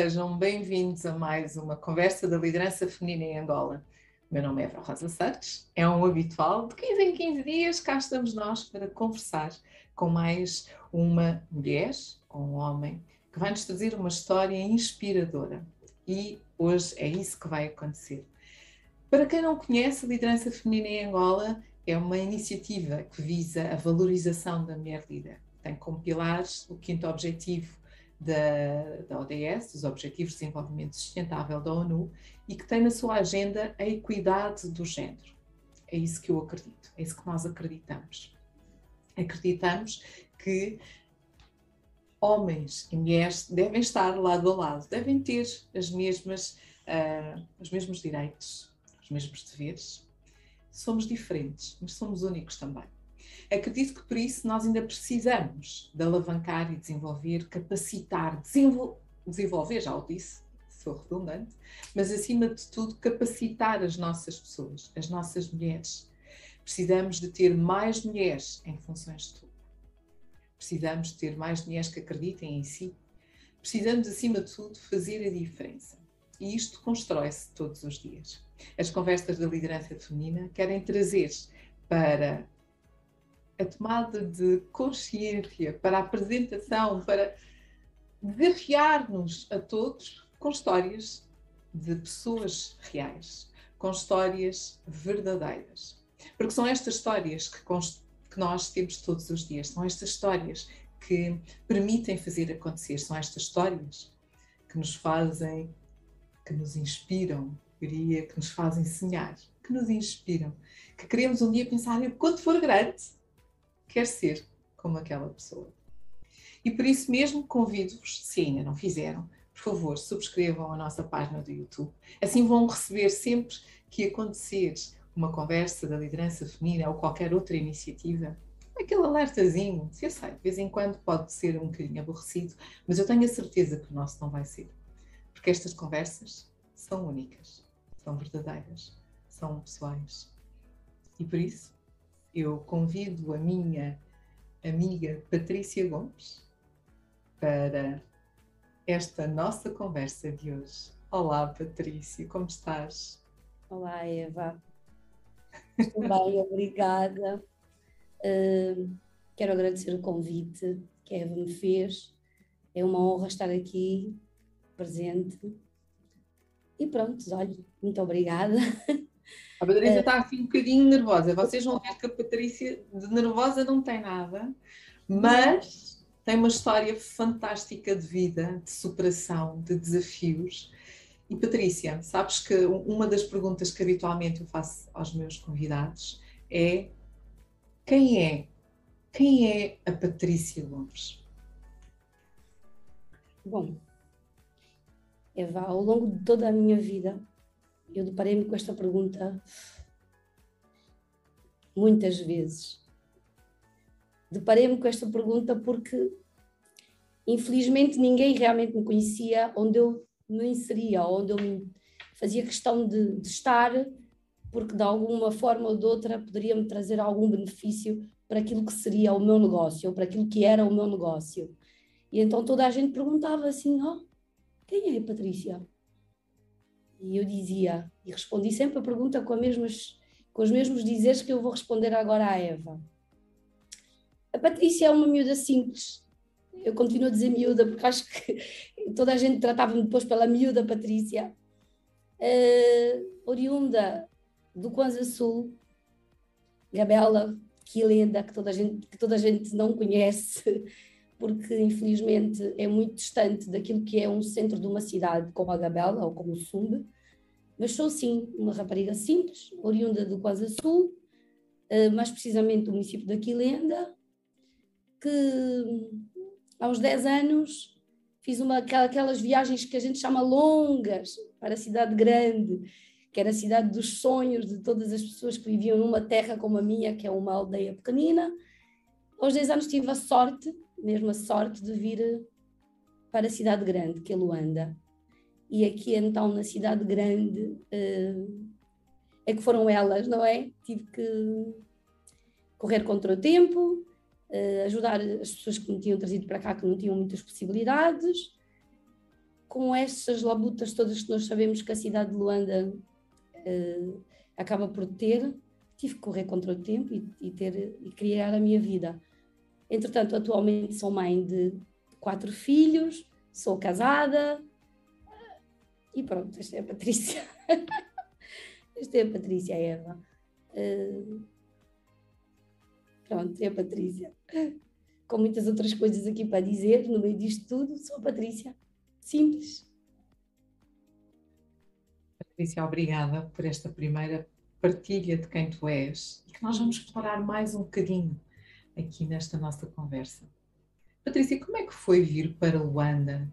Sejam bem-vindos a mais uma conversa da liderança feminina em Angola. Meu nome é Eva Rosa Santos, é um habitual, de 15 em 15 dias cá estamos nós para conversar com mais uma mulher ou um homem que vai nos trazer uma história inspiradora. E hoje é isso que vai acontecer. Para quem não conhece, a liderança feminina em Angola é uma iniciativa que visa a valorização da mulher líder. Tem como pilares o quinto objetivo da, da ODS, dos Objetivos de Desenvolvimento Sustentável da ONU, e que tem na sua agenda a equidade do género. É isso que eu acredito, é isso que nós acreditamos. Acreditamos que homens e mulheres devem estar lado a lado, devem ter as mesmas, uh, os mesmos direitos, os mesmos deveres. Somos diferentes, mas somos únicos também. Acredito que por isso nós ainda precisamos de alavancar e desenvolver, capacitar, desenvol desenvolver, já o disse, sou redundante, mas acima de tudo capacitar as nossas pessoas, as nossas mulheres. Precisamos de ter mais mulheres em funções de tudo. Precisamos de ter mais mulheres que acreditem em si. Precisamos, acima de tudo, fazer a diferença. E isto constrói-se todos os dias. As conversas da liderança feminina querem trazer para a tomada de consciência, para a apresentação, para desafiar-nos a todos com histórias de pessoas reais, com histórias verdadeiras. Porque são estas histórias que, que nós temos todos os dias, são estas histórias que permitem fazer acontecer, são estas histórias que nos fazem, que nos inspiram, diria, que nos fazem sonhar, que nos inspiram, que queremos um dia pensar, quando for grande, quer ser como aquela pessoa. E por isso mesmo convido-vos, se ainda não fizeram, por favor, subscrevam a nossa página do YouTube. Assim vão receber sempre que acontecer uma conversa da liderança feminina ou qualquer outra iniciativa, aquele alertazinho, eu sei, de vez em quando pode ser um bocadinho aborrecido, mas eu tenho a certeza que o nosso não vai ser. Porque estas conversas são únicas, são verdadeiras, são pessoais. E por isso, eu convido a minha amiga Patrícia Gomes para esta nossa conversa de hoje. Olá, Patrícia, como estás? Olá, Eva. Estou bem, obrigada. Uh, quero agradecer o convite que a Eva me fez. É uma honra estar aqui presente. E pronto, olha, muito obrigada. A Patrícia é. está assim um bocadinho nervosa. Vocês vão ver que a Patrícia de nervosa não tem nada, mas tem uma história fantástica de vida, de superação, de desafios. E Patrícia, sabes que uma das perguntas que habitualmente eu faço aos meus convidados é quem é? Quem é a Patrícia Gomes? Bom, Eva, ao longo de toda a minha vida, eu deparei-me com esta pergunta muitas vezes. Deparei-me com esta pergunta porque, infelizmente, ninguém realmente me conhecia onde eu me inseria, onde eu me fazia questão de, de estar, porque de alguma forma ou de outra poderia-me trazer algum benefício para aquilo que seria o meu negócio, ou para aquilo que era o meu negócio. E então toda a gente perguntava assim: oh, quem é a Patrícia? E eu dizia, e respondi sempre a pergunta com, a mesmas, com os mesmos dizeres que eu vou responder agora à Eva. A Patrícia é uma miúda simples. Eu continuo a dizer miúda porque acho que toda a gente tratava-me depois pela miúda Patrícia. Uh, oriunda do Kwanza Sul, Gabela, que lenda, que toda, a gente, que toda a gente não conhece, porque infelizmente é muito distante daquilo que é um centro de uma cidade como a Gabela ou como o Sumbe, mas sou sim uma rapariga simples, oriunda do Quasa Sul, eh, mais precisamente do município da Quilenda, que aos 10 anos fiz uma, aquelas viagens que a gente chama longas para a cidade grande, que era a cidade dos sonhos de todas as pessoas que viviam numa terra como a minha, que é uma aldeia pequenina. Aos 10 anos tive a sorte mesmo a sorte de vir para a cidade grande, que é Luanda. E aqui então na cidade grande uh, é que foram elas, não é? Tive que correr contra o tempo, uh, ajudar as pessoas que me tinham trazido para cá, que não tinham muitas possibilidades. com estas labutas todas que nós sabemos que a cidade de Luanda acaba por ter, tive que correr contra o tempo e, e, ter, e criar a minha vida. Entretanto, atualmente sou mãe de quatro filhos, sou casada e pronto, esta é a Patrícia. esta é a Patrícia Eva. Uh, pronto, é a Patrícia. Com muitas outras coisas aqui para dizer, no meio disto tudo, sou a Patrícia. Simples. Patrícia, obrigada por esta primeira partilha de quem tu és e que nós vamos explorar mais um bocadinho aqui nesta nossa conversa. Patrícia, como é que foi vir para Luanda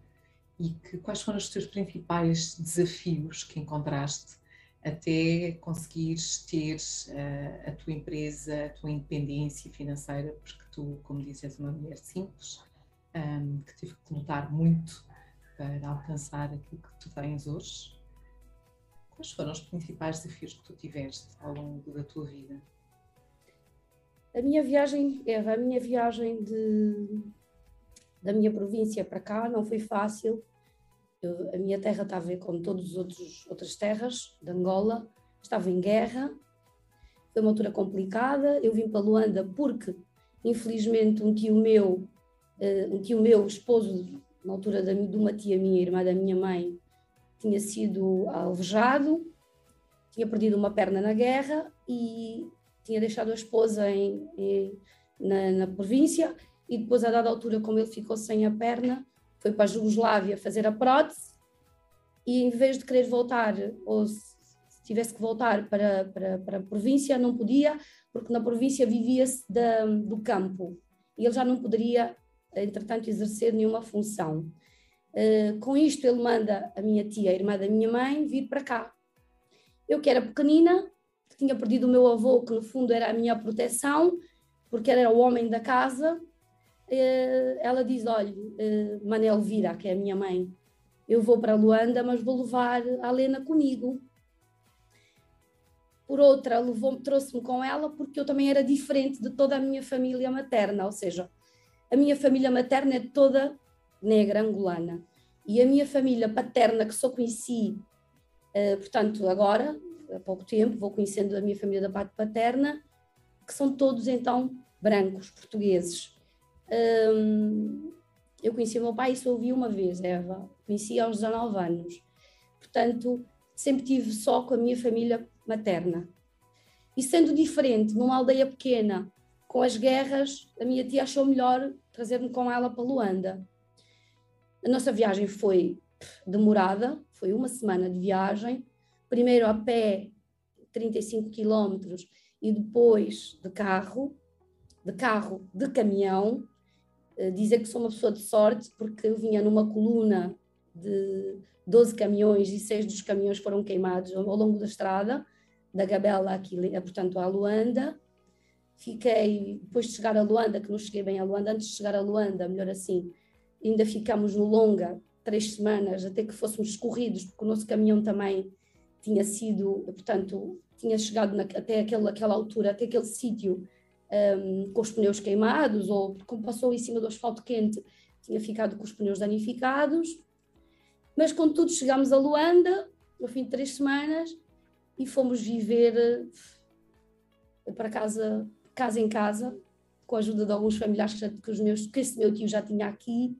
e que, quais foram os teus principais desafios que encontraste até conseguires ter uh, a tua empresa, a tua independência financeira, porque tu, como dizes, és uma mulher simples, um, ehm, que tive que lutar muito para alcançar aquilo que tu tens hoje? Quais foram os principais desafios que tu tiveste ao longo da tua vida? A minha viagem, Eva, a minha viagem de, da minha província para cá não foi fácil. Eu, a minha terra estava, como todas as outras terras de Angola, estava em guerra. Foi uma altura complicada. Eu vim para Luanda porque, infelizmente, um tio meu, uh, um tio meu, esposo na altura de uma tia minha, irmã da minha mãe, tinha sido alvejado, tinha perdido uma perna na guerra e tinha deixado a esposa em, em, na, na, província e depois, a dada altura, como ele ficou sem a perna, foi para a Jugoslávia fazer a prótese e em vez de querer voltar, ou se tivesse que voltar para, para, para a província, não podia, porque na província vivia-se do campo e ele já não poderia entretanto, exercer nenhuma função. Uh, com isto, ele manda a minha tia, a irmã da minha mãe, vir para cá. Eu, que era pequenina, que tinha perdido o meu avô, que no fundo era a minha proteção, porque era o homem da casa, uh, ela diz: Olha, uh, Manel Vira, que é a minha mãe, eu vou para Luanda, mas vou levar a Lena comigo. Por outra, trouxe-me com ela porque eu também era diferente de toda a minha família materna, ou seja, a minha família materna é toda negra, angolana. E a minha família paterna, que só conheci, uh, portanto, agora, há pouco tempo, vou conhecendo a minha família da parte paterna, que são todos então brancos, portugueses. Um, eu conheci o meu pai e só ouvi uma vez, Eva. Conheci aos 19 anos. Portanto, sempre tive só com a minha família materna. E sendo diferente, numa aldeia pequena, com as guerras, a minha tia achou melhor trazer-me com ela para Luanda. A nossa viagem foi demorada, foi uma semana de viagem, primeiro a pé, 35 quilómetros, e depois de carro, de carro, de caminhão. Eh, dizer que sou uma pessoa de sorte, porque eu vinha numa coluna de 12 caminhões e seis dos caminhões foram queimados ao longo da estrada, da Gabela, aqui, portanto, à Luanda. Fiquei, depois de chegar a Luanda, que não cheguei bem a Luanda, antes de chegar a Luanda, melhor assim, ainda ficamos no Longa três semanas até que fôssemos escorridos, porque o nosso caminhão também tinha sido, portanto, tinha chegado na, até aquele, aquela altura, até aquele sítio um, com os pneus queimados, ou como passou em cima do asfalto quente, tinha ficado com os pneus danificados. Mas, contudo, chegámos a Luanda, no fim de três semanas, e fomos viver eh, para casa casa em casa, com a ajuda de alguns familiares que, já, que, os meus, que esse meu tio já tinha aqui,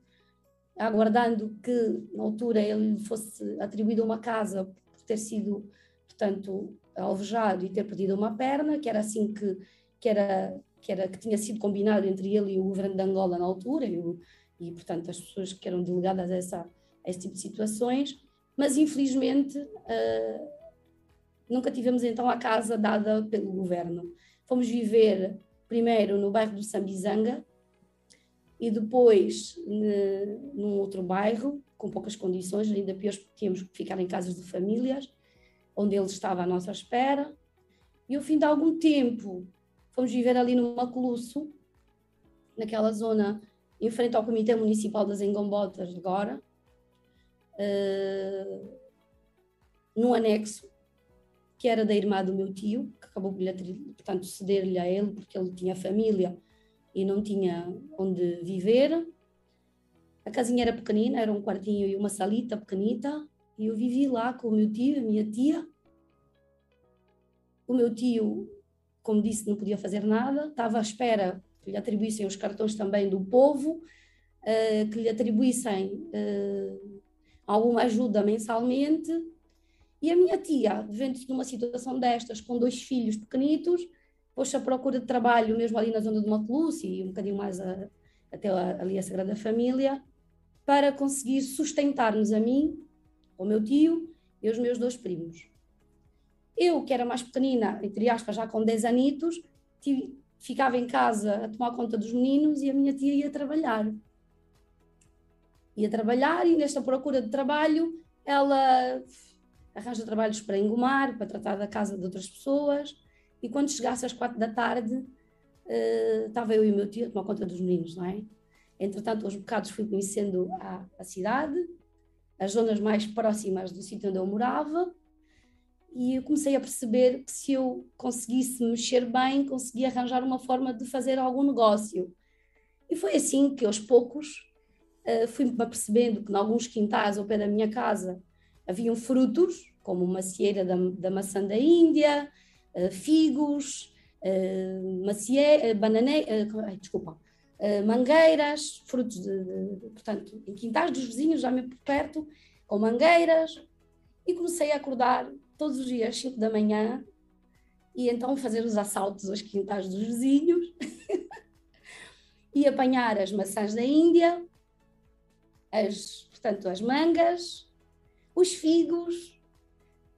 aguardando que na altura ele fosse atribuído uma casa ter sido, portanto, alvejado e ter perdido uma perna, que era assim que, que era que era que tinha sido combinado entre ele e o governo de Angola na altura e, o, e portanto as pessoas que eram delegadas a, essa, a esse tipo de situações, mas infelizmente uh, nunca tivemos então a casa dada pelo governo. Fomos viver primeiro no bairro do Sambizanga e depois ne, num outro bairro, com poucas condições, ainda piores porque tínhamos que ficar em casas de famílias, onde ele estava à nossa espera. E ao fim de algum tempo, fomos viver ali no Maculusso, naquela zona em frente ao Comitê Municipal das Engombotas agora, uh, num anexo que era da irmã do meu tio, que acabou por, portanto, ceder-lhe a ele, porque ele tinha família e não tinha onde viver. A casinha era pequenina, era um quartinho e uma salita pequenita, e eu vivi lá com o meu tio, a minha tia. O meu tio, como disse, não podia fazer nada, estava à espera que lhe atribuíssem os cartões também do povo, uh, que lhe atribuíssem uh, alguma ajuda mensalmente. E a minha tia, vendo-se numa situação destas, com dois filhos pequenitos, pôs-se à procura de trabalho mesmo ali na zona de Maclúcia e um bocadinho mais a, até ali a Sagrada Família, para conseguir sustentar-nos a mim, o meu tio e os meus dois primos. Eu, que era mais pequenina, entre aspas, já com 10 anitos, tive, ficava em casa a tomar conta dos meninos e a minha tia ia trabalhar. Ia trabalhar e nesta procura de trabalho ela arranja trabalhos para engomar, para tratar da casa de outras pessoas e quando chegasse às quatro da tarde uh, estava eu e o meu tio a tomar conta dos meninos, não é? Entretanto, aos bocados fui conhecendo a, a cidade, as zonas mais próximas do sítio onde eu morava, e eu comecei a perceber que se eu conseguisse mexer bem, conseguia arranjar uma forma de fazer algum negócio. E foi assim que, aos poucos, uh, fui-me apercebendo que, em alguns quintais ao pé da minha casa, haviam frutos, como macieira da, da maçã da Índia, uh, figos, uh, macie, uh, banane, desculpa, mangueiras, frutos de, de, portanto, em quintais dos vizinhos, já me por perto, com mangueiras, e comecei a acordar todos os dias às 5 da manhã e então fazer os assaltos aos quintais dos vizinhos e apanhar as maçãs da Índia, as, portanto, as mangas, os figos,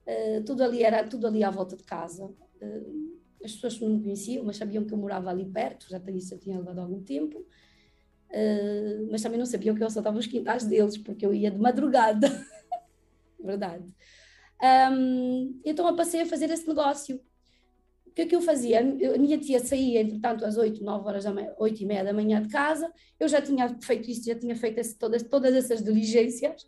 uh, tudo ali era tudo ali à volta de casa. Uh, as pessoas não me conheciam, mas sabiam que eu morava ali perto, já isso tinha levado algum tempo, uh, mas também não sabiam que eu assaltava os quintais deles, porque eu ia de madrugada. Verdade. Um, então eu passei a fazer esse negócio. O que é que eu fazia? a minha tia saía, entretanto, às 8, 9 horas da manhã, 8 e meia da manhã de casa, eu já tinha feito isso, já tinha feito esse, todas, todas essas diligências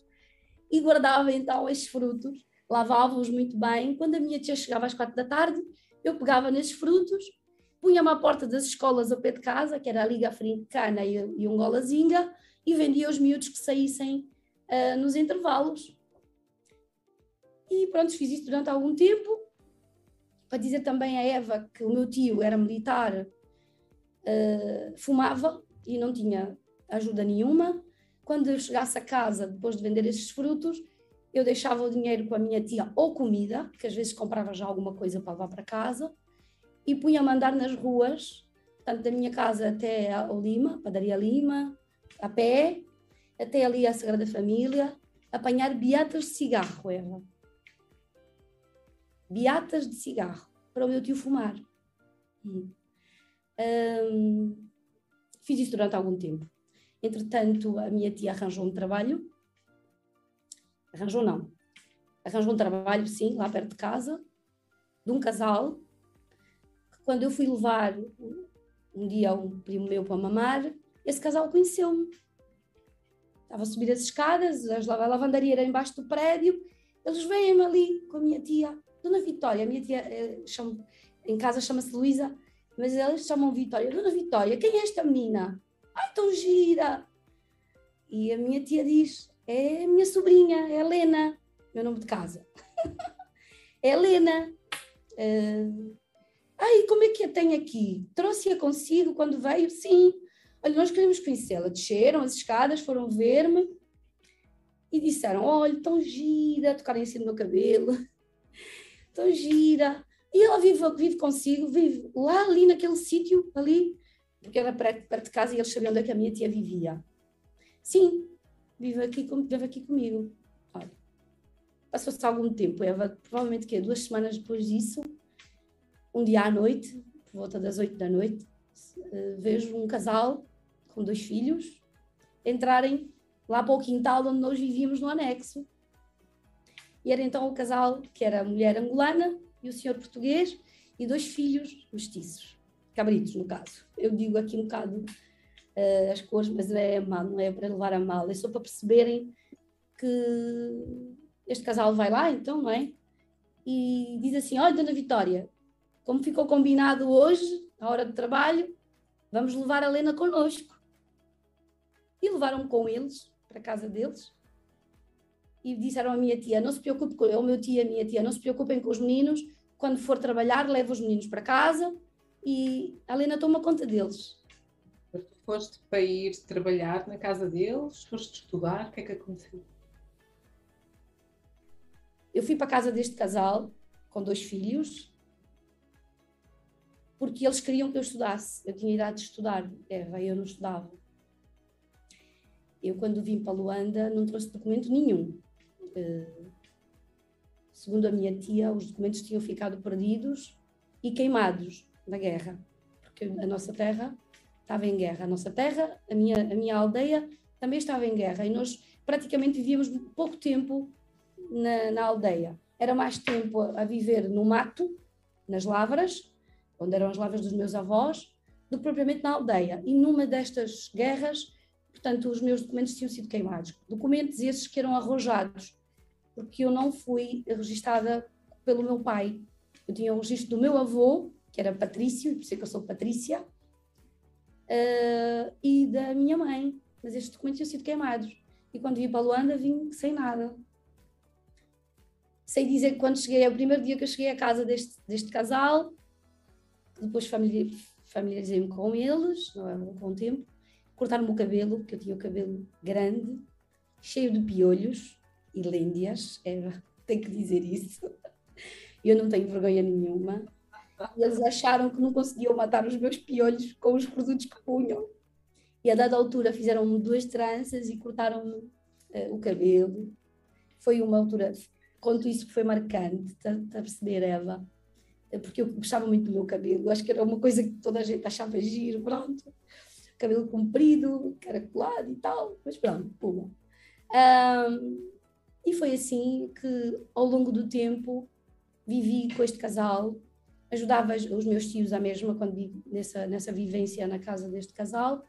e guardava então esses frutos, lavava-os muito bem. Quando a minha tia chegava às 4 da tarde, eu pegava nesses frutos, punha-me à porta das escolas ao pé de casa, que era a Liga Africana e, e um Golazinga, e vendia os miúdos que saíssem uh, nos intervalos. E pronto, fiz isso durante algum tempo. Para dizer também a Eva que o meu tio era militar, uh, fumava e não tinha ajuda nenhuma. Quando eu chegasse a casa, depois de vender esses frutos, eu deixava o dinheiro com a minha tia ou comida, que às vezes comprava já alguma coisa para levar para casa, e punha a mandar nas ruas, tanto da minha casa até a Lima, padaria Lima, a pé, até ali a Sagrada Família, apanhar beatas de cigarro, Eva. Beatas de cigarro, para o meu tio fumar. Hum. fiz isso durante algum tempo. Entretanto, a minha tia arranjou um trabalho Arranjou não. Arranjou um trabalho, sim, lá perto de casa, de um casal, que quando eu fui levar um dia um primo meu para mamar, esse casal conheceu-me. Estava a subir as escadas, a lavandaria era embaixo do prédio, eles vêm-me ali com a minha tia, Dona Vitória, a minha tia é, chama, em casa chama-se Luísa, mas eles chamam Vitória. Dona Vitória, quem é esta menina? Ai, tão gira! E a minha tia diz, é a minha sobrinha, é Helena, meu nome de casa. é Helena. Uh, ai, como é que a tem aqui? Trouxe-a consigo quando veio? Sim. Olha, nós queremos conhecê-la. Desceram as escadas, foram ver-me e disseram: Olha, tão gira, tocaram em cima do meu cabelo, tão gira. E ela vive, vive consigo, vive lá ali naquele sítio, ali, porque era perto, perto de casa e eles sabiam onde é que a minha tia vivia. Sim, vive aqui, vive aqui comigo. Olha, passou-se algum tempo, Eva, provavelmente que duas semanas depois disso, um dia à noite, por volta das oito da noite, uh, vejo um casal com dois filhos entrarem lá para o quintal onde nós vivíamos no anexo. E era então o casal que era a mulher angolana e o senhor português e dois filhos mestiços, cabritos no caso. Eu digo aqui um bocado uh, as cores, mas é mal, não é para levar a mal, é só para perceberem que este casal vai lá, então, não é? E diz assim: Olha, Dona Vitória, como ficou combinado hoje, à hora de trabalho, vamos levar a Lena connosco. E levaram-me com eles para a casa deles e disseram à minha tia: não se preocupe, com, ao meu tio e a minha tia, não se preocupem com os meninos, quando for trabalhar, leva os meninos para casa e a Helena toma conta deles. Foste para ir trabalhar na casa deles? Foste estudar? O que é que aconteceu? Eu fui para a casa deste casal com dois filhos porque eles queriam que eu estudasse. Eu tinha idade de estudar, Eva, e eu não estudava. Eu, quando vim para Luanda, não trouxe documento nenhum. Uh, segundo a minha tia, os documentos tinham ficado perdidos e queimados na guerra, porque a nossa terra estava em guerra. A nossa terra, a minha, a minha aldeia, também estava em guerra e nós praticamente vivíamos pouco tempo na, na aldeia. Era mais tempo a, viver no mato, nas lavras, onde eram as lavras dos meus avós, do que propriamente na aldeia. E numa destas guerras, portanto, os meus documentos tinham sido queimados. Documentos esses que eram arrojados, porque eu não fui registada pelo meu pai. Eu tinha o registro do meu avô, que era Patrício, por isso é que eu sou Patrícia, uh, e da minha mãe. Mas estes documentos tinham sido queimados. E quando vim para Luanda, vim sem nada. Sei dizer que quando cheguei, é o primeiro dia que eu cheguei à casa deste, deste casal, depois familiarizei-me com eles, não é, com o tempo, cortaram-me o cabelo, porque eu tinha o cabelo grande, cheio de piolhos e lêndias, é, tenho que dizer isso. Eu não tenho vergonha nenhuma. E eles acharam que não conseguiam matar os meus piolhos com os produtos que punham. E a dada altura fizeram-me duas tranças e cortaram-me uh, o cabelo. Foi uma altura, conto isso que foi marcante, está tá a perceber, Eva? É porque eu gostava muito do meu cabelo, acho que era uma coisa que toda a gente achava giro, pronto. Cabelo comprido, caracolado e tal, mas pronto, puma. Um, e foi assim que, ao longo do tempo, vivi com este casal, ajudava os meus tios à mesma quando nessa, nessa vivência na casa deste casal,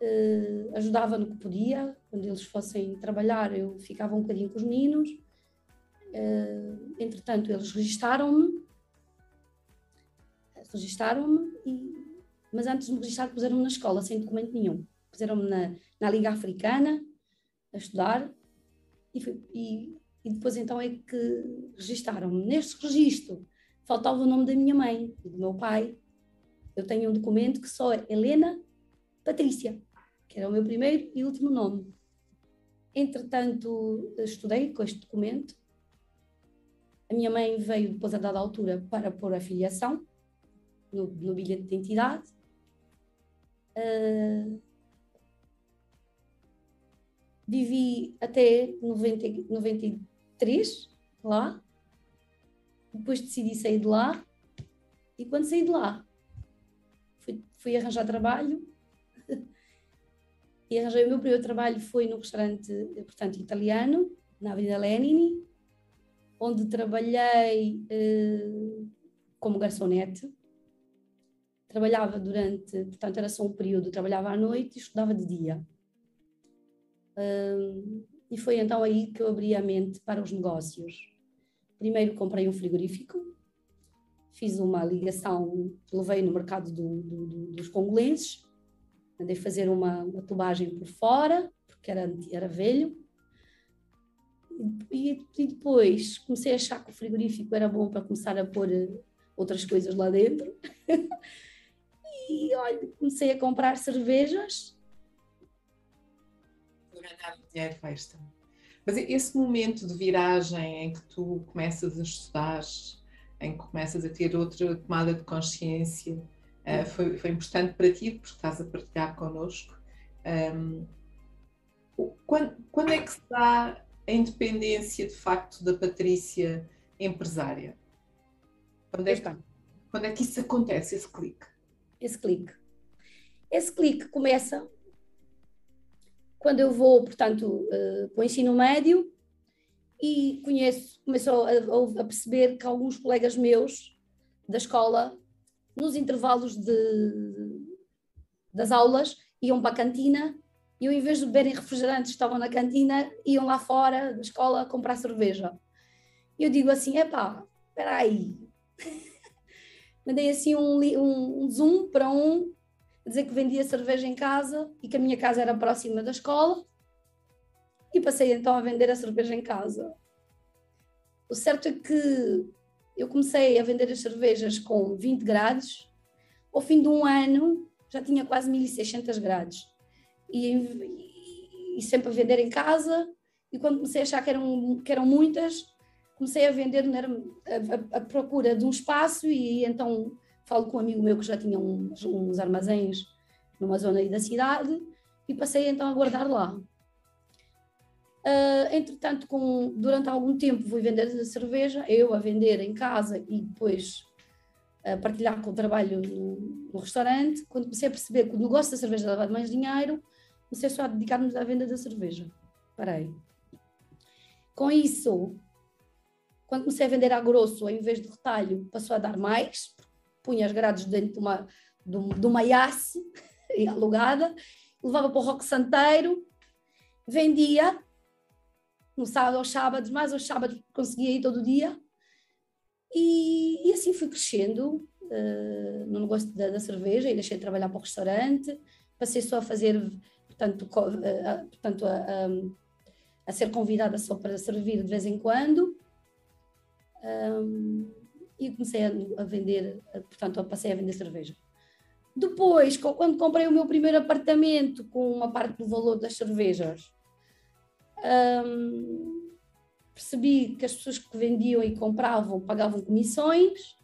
uh, ajudava no que podia, quando eles fossem trabalhar eu ficava um bocadinho com os meninos, uh, entretanto eles registaram-me, registaram-me, mas antes de me registrar puseram-me na escola sem documento nenhum, puseram-me na, na Liga Africana a estudar e, e, e depois então é que registaram-me. Neste registro faltava o nome da minha mãe e do meu pai. Eu tenho um documento que só é Helena Patrícia, que era o meu primeiro e último nome. Entretanto, estudei com este documento. A minha mãe veio depois a dada altura para pôr a filiação no, no bilhete de identidade. Uh, vivi até 90, 93 lá depois decidi sair de lá e quando saí de lá fui, fui arranjar trabalho e arranjei o meu primeiro trabalho foi no restaurante, portanto, italiano, na Avenida Lenini, onde trabalhei eh, como garçonete. Trabalhava durante, portanto, era só um período, trabalhava à noite e estudava de dia. Um, e foi então aí que eu abri a mente para os negócios. Primeiro comprei um frigorífico, fiz uma ligação, levei no mercado do, do, do, dos congolenses, mandei fazer uma, uma tubagem por fora, porque era, era velho, e, e, depois comecei a achar que o frigorífico era bom para começar a pôr eh, outras coisas lá dentro. e olha, comecei a comprar cervejas. Ganhar dinheiro extra. Mas esse momento de viragem em que tu começas a estudar, em que começas a ter outra tomada de consciência, uh, foi, foi importante para ti, porque estás a partilhar connosco. Um, quando, quando é que se dá a independência de facto da Patrícia empresária? Quando é, que, quando é que isso acontece, esse clique? Esse clique. Esse clique começa quando eu vou, portanto, uh, para o ensino médio e conheço, começo a, a, perceber que alguns colegas meus da escola, nos intervalos de, das aulas, iam para a cantina e em vez de beberem refrigerantes estavam na cantina, iam lá fora da escola comprar cerveja. E eu digo assim, epá, espera aí. Mandei assim um, um, um zoom para um dizer que vendia cerveja em casa e que a minha casa era próxima da escola. E passei então a vender a cerveja em casa. O certo é que eu comecei a vender as cervejas com 20 graus. Ao fim de um ano já tinha quase 1600 graus. E, e, e sempre a vender em casa. E quando comecei a achar que eram, que eram muitas, comecei a vender a, a, a, procura de um espaço e então falo com um amigo meu que já tinha uns, uns armazéns numa zona aí da cidade e passei então a guardar lá. Uh, entretanto, com, durante algum tempo fui vender a cerveja, eu a vender em casa e depois a partilhar com o trabalho no, no restaurante. Quando comecei a perceber que o negócio da cerveja dava mais dinheiro, comecei só a dedicar-me à venda da cerveja. Parei. Com isso, quando comecei a vender a grosso, em vez de retalho, passou a dar mais, punha as grades dentro de uma, de, uma iasse alugada, levava para o Roque Santeiro, vendia no sábado aos sábados, mais aos sábados conseguia ir todo dia. E, e assim fui crescendo uh, no negócio da, da, cerveja e deixei de trabalhar para o restaurante, passei só a fazer, portanto, uh, portanto a, a, a, ser convidada só para servir de vez em quando. Um, e comecei a, a vender, portanto, passei a vender cerveja. Depois, quando comprei o meu primeiro apartamento com uma parte do valor das cervejas, um, percebi que as pessoas que vendiam e compravam pagavam comissões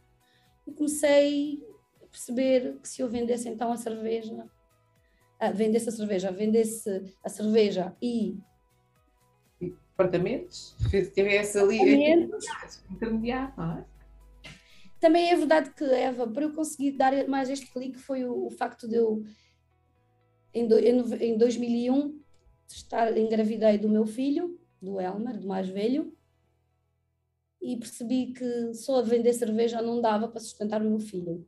e comecei a perceber que se eu vendesse então a cerveja, ah, vendesse a cerveja, vendesse a cerveja e apartamentos, tivesse ali intermediário, não é? Também é verdade que, Eva, para eu conseguir dar mais este clique foi o, o facto de eu, em, do, em 2001, estar, engravidei do meu filho, do Elmer, do mais velho, e percebi que só a vender cerveja não dava para sustentar o meu filho.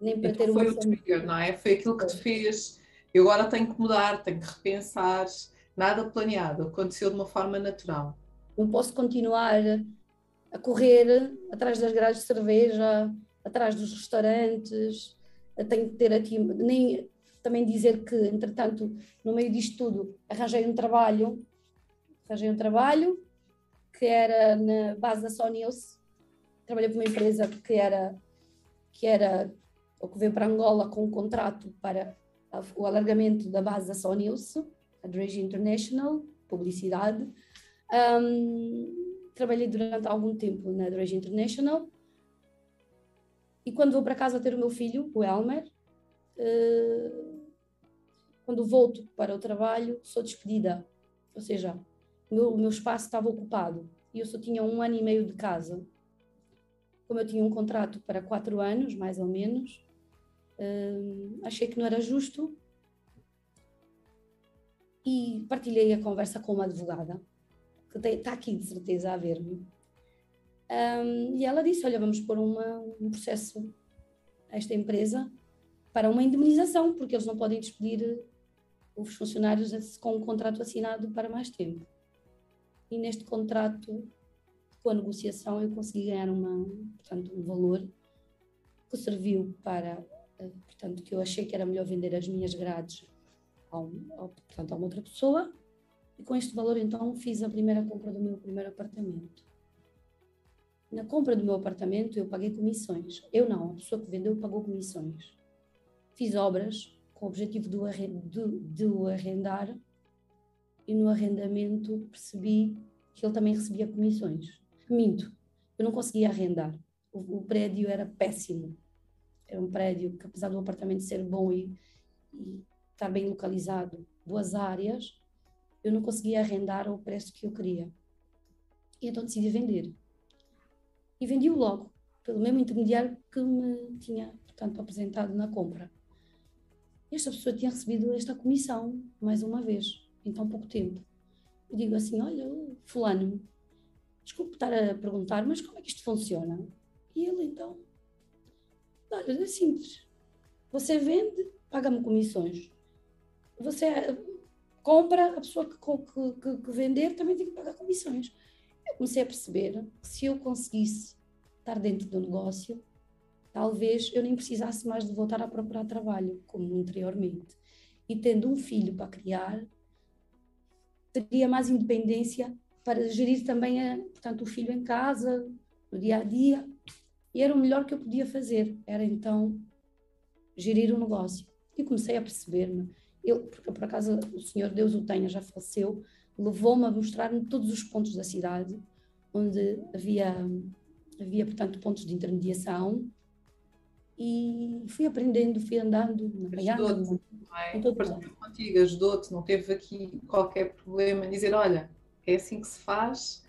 Nem para então ter foi uma o trigger, não é? Foi aquilo que te fez. Eu agora tenho que mudar, tenho que repensar. Nada planeado, aconteceu de uma forma natural. Não posso continuar a correr atrás das grades de cerveja, atrás dos restaurantes, tenho que ter aqui, nem também dizer que, entretanto, no meio disto tudo, arranjei um trabalho, arranjei um trabalho que era na base da Sonius, trabalhei para uma empresa que era, que era, ou que veio para Angola com um contrato para o alargamento da base da Sonius, a Drage International, publicidade. Um, trabalhei durante algum tempo na Drage International e quando vou para casa ter o meu filho, o Elmer, uh, quando volto para o trabalho, sou despedida. Ou seja, o meu, meu espaço estava ocupado e eu só tinha um ano e meio de casa. Como eu tinha um contrato para quatro anos, mais ou menos, uh, achei que não era justo e partilhei a conversa com uma advogada que está aqui de certeza a ver-me. Um, e ela disse: Olha, vamos pôr uma, um processo a esta empresa para uma indemnização, porque eles não podem despedir os funcionários com um contrato assinado para mais tempo. E neste contrato, com a negociação, eu consegui ganhar uma, portanto, um valor que serviu para, eh, portanto, que eu achei que era melhor vender as minhas grades a, um, a, portanto, a uma outra pessoa e com este valor, então, fiz a primeira compra do meu primeiro apartamento. Na compra do meu apartamento, eu paguei comissões. Eu não, a pessoa que vendeu pagou comissões. Fiz obras com o objetivo de, o arrendar e no arrendamento percebi que ele também recebia comissões. Minto, eu não conseguia arrendar. O, o, prédio era péssimo. Era um prédio que, apesar do apartamento ser bom e, e estar bem localizado, boas áreas, eu não conseguia arrendar ao preço que eu queria. E então decidi vender. E vendi-o logo, pelo mesmo intermediário que me tinha, portanto, apresentado na compra. Esta pessoa tinha recebido esta comissão mais uma vez, em tão pouco tempo. Eu digo assim: Olha, Fulano, desculpe estar a perguntar, mas como é que isto funciona? E ele então: Olha, é simples. Você vende, paga-me comissões. Você compra, a pessoa que, que, que, vender também tem que pagar comissões. Eu comecei a perceber que se eu conseguisse estar dentro do negócio, talvez eu nem precisasse mais de voltar a procurar trabalho, como anteriormente. E tendo um filho para criar, teria mais independência para gerir também portanto, o filho em casa, no dia a dia. E era o melhor que eu podia fazer, era então gerir o negócio. E comecei a perceber-me. Eu, porque por acaso o Senhor Deus o tenha, já faleceu, levou-me a mostrar-me todos os pontos da cidade onde havia, havia, portanto, pontos de intermediação e fui aprendendo, fui andando na Ajudou-te, é? contigo, ajudou-te, não teve aqui qualquer problema em dizer, olha, é assim que se faz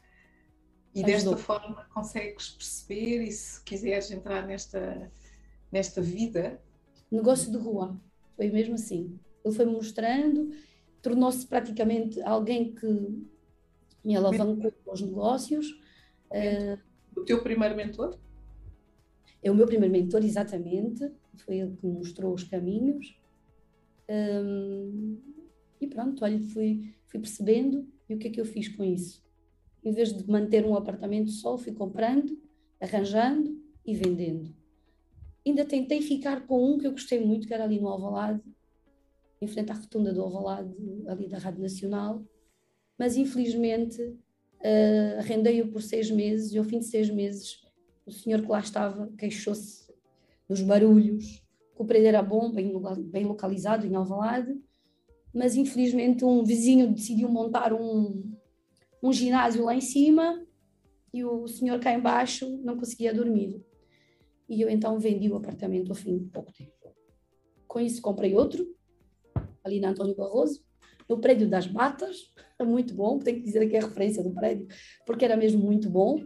e desta forma consegues perceber e se quiseres entrar nesta, nesta vida. Negócio de rua, foi mesmo assim. Ele foi-me mostrando, tornou-se praticamente alguém que me alavancou os negócios. O teu primeiro mentor? É o meu primeiro mentor, exatamente. Foi ele que me mostrou os caminhos. Um, e pronto, olha, fui, fui percebendo e o que é que eu fiz com isso? Em vez de manter um apartamento só, fui comprando, arranjando e vendendo. Ainda tentei ficar com um que eu gostei muito, que era ali no Alvalade, em frente à rotunda do Alvalade, ali da Rádio Nacional, mas infelizmente uh, arrendei-o por seis meses e ao fim de seis meses o senhor que lá estava queixou-se dos barulhos, que o prédio era bom, bem, bem localizado em Alvalade, mas infelizmente um vizinho decidiu montar um, um ginásio lá em cima e o senhor cá embaixo não conseguia dormir. E eu então vendi o apartamento ao fim de pouco tempo. Com isso comprei outro, ali na Antônio Barroso, no prédio das Batas, muito bom, tenho que dizer aqui a referência do prédio, porque era mesmo muito bom.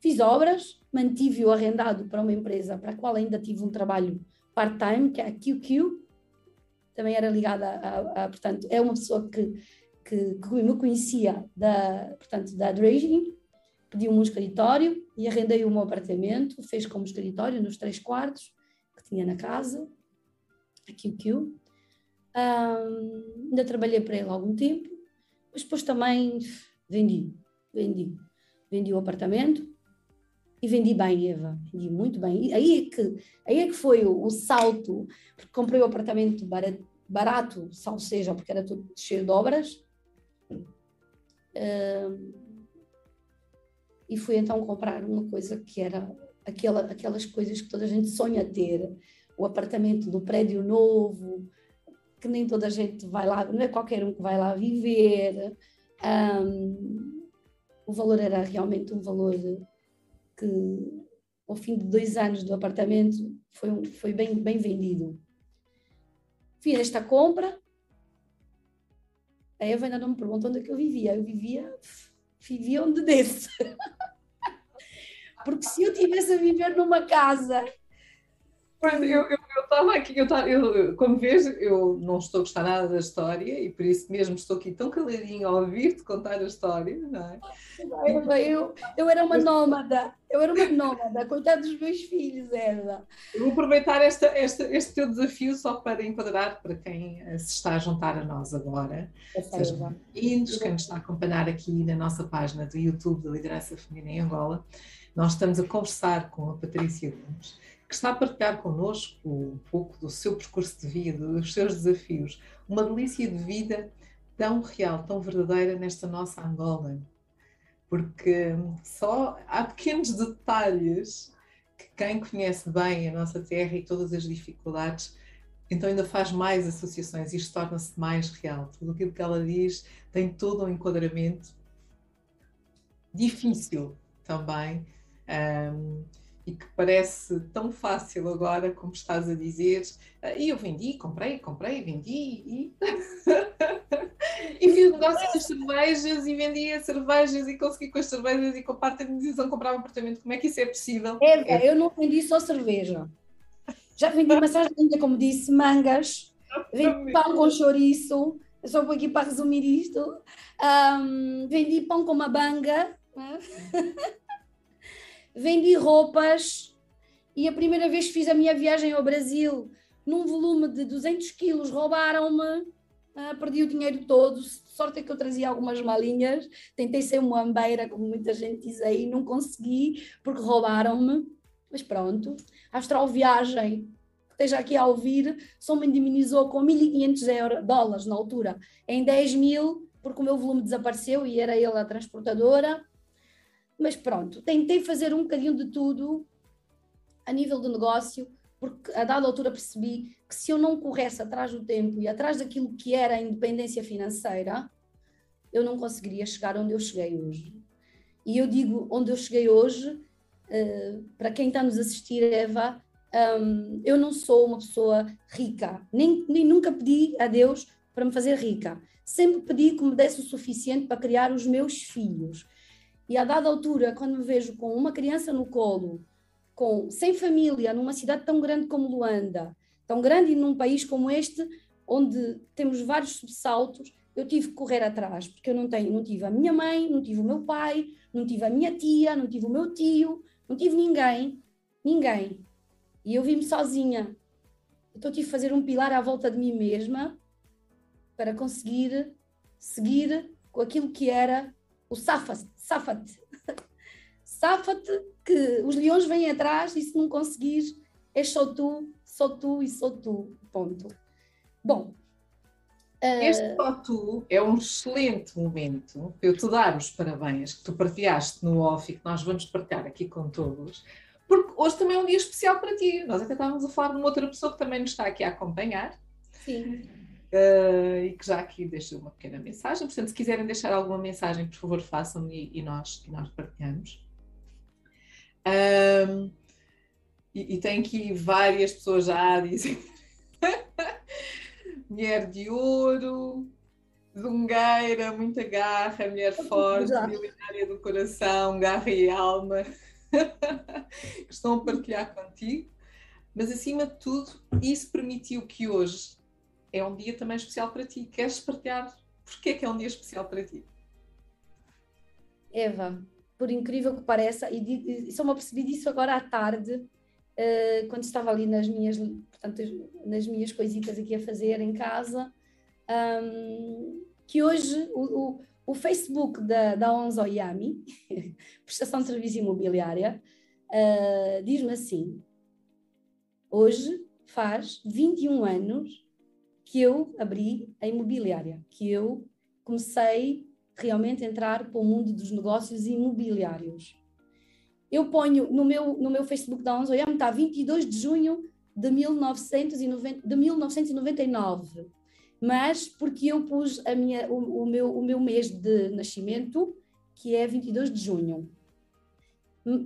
Fiz obras, mantive-o arrendado para uma empresa para a qual ainda tive um trabalho part-time, que é a QQ, também era ligada a, a, portanto, é uma pessoa que, que, que me conhecia da, portanto, da Dredging, pediu-me um escritório e arrendei o meu apartamento, fez como escritório nos três quartos que tinha na casa, a QQ. Um, ainda trabalhei para ele algum tempo, mas depois também vendi, vendi, vendi o apartamento e vendi bem, Eva, vendi muito bem. E aí é que, aí é que foi o, o salto, porque comprei o apartamento barato, barato, sal seja, porque era tudo cheio de obras. Uh, e fui então comprar uma coisa que era aquela, aquelas coisas que toda a gente sonha ter, o apartamento do prédio novo, que nem toda a gente vai lá, não é qualquer um que vai lá viver. Um, o valor era realmente um valor que, ao fim de dois anos do apartamento, foi, foi bem, bem vendido. Fiz esta compra. A Eva ainda não me perguntou onde é que eu vivia. Eu vivia, vivia onde desse. Porque se eu tivesse a viver numa casa Pois, eu estava aqui, eu, tava, eu, como vês, eu não estou a gostar nada da história e por isso mesmo estou aqui tão caladinho a ouvir-te contar a história, não é? Eu, eu era uma nómada, eu era uma nómada, coitado dos meus filhos, era. Eu vou aproveitar esta, esta, este teu desafio só para enquadrar para quem eh, se está a juntar a nós agora. Sejam bem-vindos, quem nos está a acompanhar aqui na nossa página do YouTube da Liderança Feminina em Angola. Nós estamos a conversar com a Patrícia Gomes que está a partilhar connosco um pouco do seu percurso de vida, dos seus desafios. Uma delícia de vida tão real, tão verdadeira nesta nossa Angola. Porque só há pequenos detalhes que quem conhece bem a nossa terra e todas as dificuldades, então ainda faz mais associações isto torna-se mais real. Tudo aquilo que ela diz tem todo um enquadramento difícil também. Um, e que parece tão fácil agora, como estás a dizer, e eu vendi, comprei, comprei, vendi e. e fiz negócio das cervejas e vendia cervejas e consegui com as cervejas e com parte da indenização comprar um apartamento. Como é que isso é possível? É, é. eu não vendi só cerveja. Já vendi massagem como disse, mangas, vendi pão com chouriço, só vou aqui para resumir isto. Um, vendi pão com uma banga. Vendi roupas e a primeira vez que fiz a minha viagem ao Brasil, num volume de 200 quilos, roubaram-me, ah, perdi o dinheiro todo, sorte é que eu trazia algumas malinhas, tentei ser uma ambeira, como muita gente diz aí, não consegui, porque roubaram-me. Mas pronto, a Astral Viagem, que esteja aqui a ouvir, só me indemnizou com 1.500 dólares na altura, em 10 mil, porque o meu volume desapareceu e era ele a transportadora. Mas pronto, tentei fazer um bocadinho de tudo a nível de negócio, porque a dada altura percebi que se eu não corresse atrás do tempo e atrás daquilo que era a independência financeira, eu não conseguiria chegar onde eu cheguei hoje. E eu digo onde eu cheguei hoje, uh, para quem está nos assistir, Eva, um, eu não sou uma pessoa rica, nem, nem nunca pedi a Deus para me fazer rica. Sempre pedi que me desse o suficiente para criar os meus filhos. E a dada altura, quando me vejo com uma criança no colo, com sem família, numa cidade tão grande como Luanda, tão grande e num país como este, onde temos vários subsaltos, eu tive que correr atrás, porque eu não tenho, não tive a minha mãe, não tive o meu pai, não tive a minha tia, não tive o meu tio, não tive ninguém, ninguém. E eu vi-me sozinha. Então tive que fazer um pilar à volta de mim mesma para conseguir seguir com aquilo que era o safat, safat. safat que os leões vêm atrás e se não conseguires é só tu, só tu e só tu, ponto. Bom, este só tu é um excelente momento para eu te dar os parabéns que tu partilhaste no off e que nós vamos partilhar aqui com todos, porque hoje também é um dia especial para ti. Nós até estávamos a falar de uma outra pessoa que também nos está aqui a acompanhar. Sim. Uh, e que já aqui deixou uma pequena mensagem. Portanto, se quiserem deixar alguma mensagem, por favor, façam e, e nós, e nós partilhamos. Um, e, e tem aqui várias pessoas já a dizer mulher de ouro, zungueira, muita garra, mulher forte, milionária do coração, garra e alma, que estão a partilhar contigo. Mas acima de tudo, isso permitiu que hoje é um dia também especial para ti. Queres partilhar porquê que é um dia especial para ti? Eva, por incrível que pareça, e, só me apercebi disso agora à tarde, uh, quando estava ali nas minhas portanto, nas minhas coisitas aqui a fazer em casa, um, que hoje o, o, o, Facebook da, da Onzo Yami, prestação de serviço imobiliária, uh, diz-me assim: hoje faz 21 anos que eu abri a imobiliária, que eu comecei realmente a entrar para o mundo dos negócios imobiliários. Eu ponho no meu, no meu Facebook da Onzo Yami, está 22 de junho de, 1990, de 1999, mas porque eu pus a minha, o, o, meu, o meu mês de nascimento, que é 22 de junho,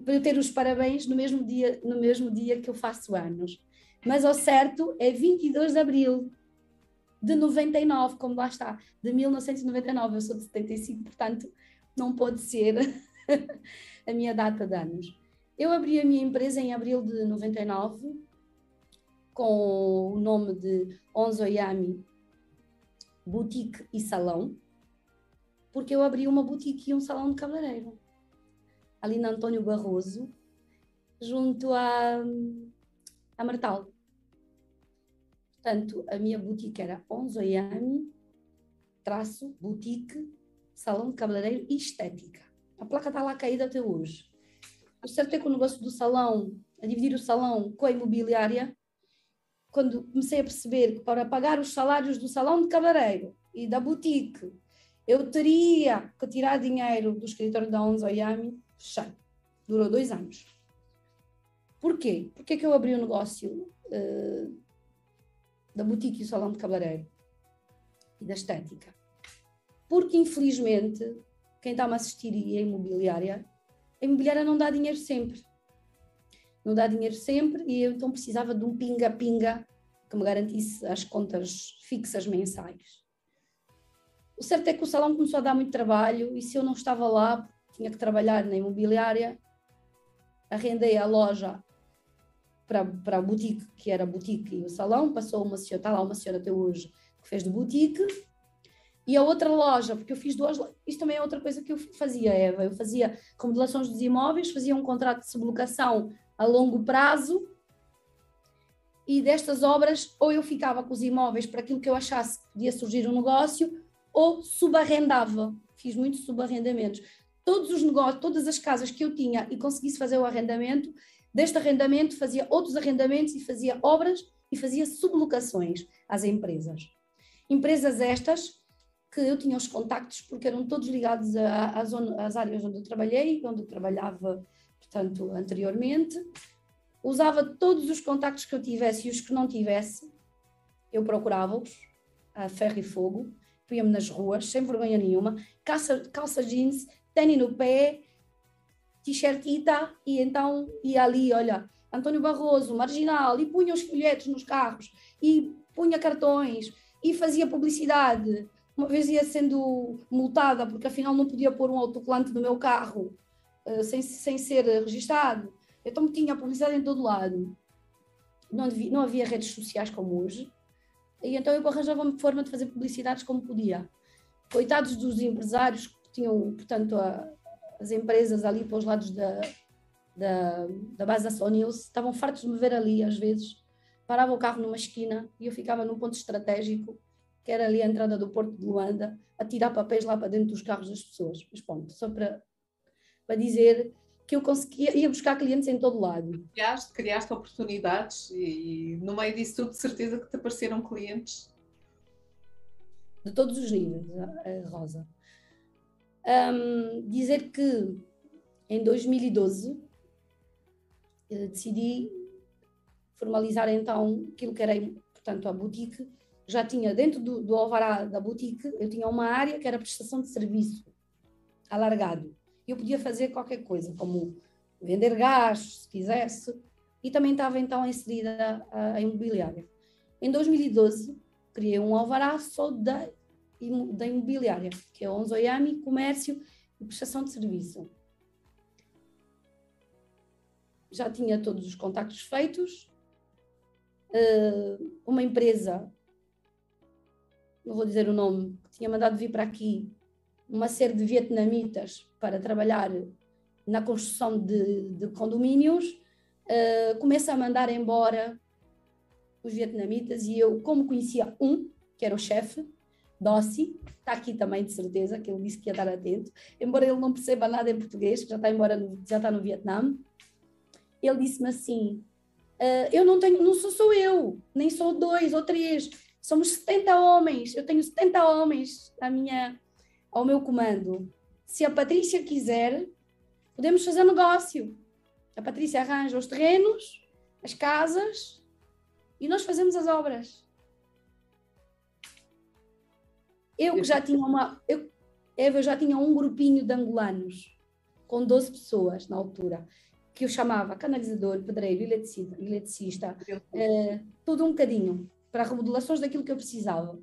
para eu ter os parabéns no mesmo dia, no mesmo dia que eu faço anos. Mas ao certo é 22 de abril de 99, como lá está, de 1999. Eu sou de 75, portanto, não pode ser a minha data de anos. Eu abri a minha empresa em abril de 99 com o nome de Onzoyami Boutique e Salão, porque eu abri uma boutique e um salão de cabeleireiro ali na Antônio Barroso, junto a, a Martal. Portanto, a minha boutique era Onzoyami, traço, boutique, salão de cabeleireiro e estética. A placa está lá caída até hoje. O certo é que o negócio do salão, a dividir o salão com a imobiliária, quando comecei a perceber que para pagar os salários do salão de cabeleireiro e da boutique, eu teria que tirar dinheiro do escritório da Onze Oyami, fechei. Durou dois anos. Porquê? Porquê que eu abri o um negócio uh, da boutique e o salão de cabeleireiro e da estética? Porque, infelizmente, quem está-me a assistir e é imobiliária, a imobiliária não dá dinheiro sempre não dá dinheiro sempre e eu então precisava de um pinga-pinga que me garantisse as contas fixas mensais. O certo é que o salão começou a dar muito trabalho e se eu não estava lá, tinha que trabalhar na imobiliária, arrendei a loja para, a boutique, que era a boutique e o salão, passou uma senhora, está lá uma senhora até hoje que fez de boutique, e a outra loja, porque eu fiz duas, isto também é outra coisa que eu fazia, Eva, eu fazia remodelações dos imóveis, fazia um contrato de sublocação a longo prazo e destas obras ou eu ficava com os imóveis para aquilo que eu achasse que podia surgir um negócio ou subarrendava. Fiz muitos subarrendamentos. Todos os negócios, todas as casas que eu tinha e conseguisse fazer o arrendamento, deste arrendamento fazia outros arrendamentos e fazia obras e fazia sublocações às empresas. Empresas estas que eu tinha os contactos porque eram todos ligados às, às áreas onde eu trabalhei, onde eu trabalhava, portanto, anteriormente. Usava todos os contactos que eu tivesse e os que não tivesse, eu procurava-os a ferro e fogo, punha-me nas ruas, sem vergonha nenhuma, calça, calça jeans, tênis no pé, t-shirtita, e então ia ali, olha, António Barroso, marginal, e punha os folhetos nos carros, e punha cartões, e fazia publicidade, uma vez ia sendo multada porque afinal não podia pôr um autocolante no meu carro uh, sem, sem ser registado. Então tinha publicidade em todo lado. Não, não havia redes sociais como hoje. E então eu arranjava uma forma de fazer publicidades como podia. Coitados dos empresários que tinham, portanto, a, as empresas ali para os lados da, da, da base da Sony, eles estavam fartos de me ver ali às vezes. Parava o carro numa esquina e eu ficava num ponto estratégico que era ali a entrada do Porto de Luanda, a tirar papéis lá para dentro dos carros das pessoas. Mas pronto, só para, para dizer que eu conseguia, ia buscar clientes em todo lado. Criaste, criaste oportunidades e, no meio disso tudo, de certeza que te apareceram clientes? De todos os níveis, Rosa. Um, dizer que em 2012 eh, decidi formalizar então aquilo que era, portanto, a boutique já tinha dentro do, do alvará da boutique, eu tinha uma área que era prestação de serviço alargado. Eu podia fazer qualquer coisa, como vender gás, se quisesse, e também estava então inserida a, a imobiliária. Em 2012, criei um alvará só da, da imobiliária, que é o Onzoyami Comércio e Prestação de Serviço. Já tinha todos os contactos feitos. Uh, uma empresa não vou dizer o nome, que tinha mandado vir para aqui uma série de vietnamitas para trabalhar na construção de, de condomínios, uh, começa a mandar embora os vietnamitas e eu, como conhecia um, que era o chefe, Dossi, está aqui também de certeza, que ele disse que ia estar atento, embora ele não perceba nada em português, já está embora, no, já está no Vietnã, ele disse-me assim, uh, eu não tenho, não sou só eu, nem sou dois ou três, Somos 70 homens, eu tenho 70 homens à minha, ao meu comando. Se a Patrícia quiser, podemos fazer negócio. A Patrícia arranja os terrenos, as casas e nós fazemos as obras. Eu que já tinha uma. Eu, Eva, eu já tinha um grupinho de angolanos com 12 pessoas na altura, que eu chamava canalizador, pedreiro, eletricista, eletricista eh, tudo um bocadinho para remodelações daquilo que eu precisava.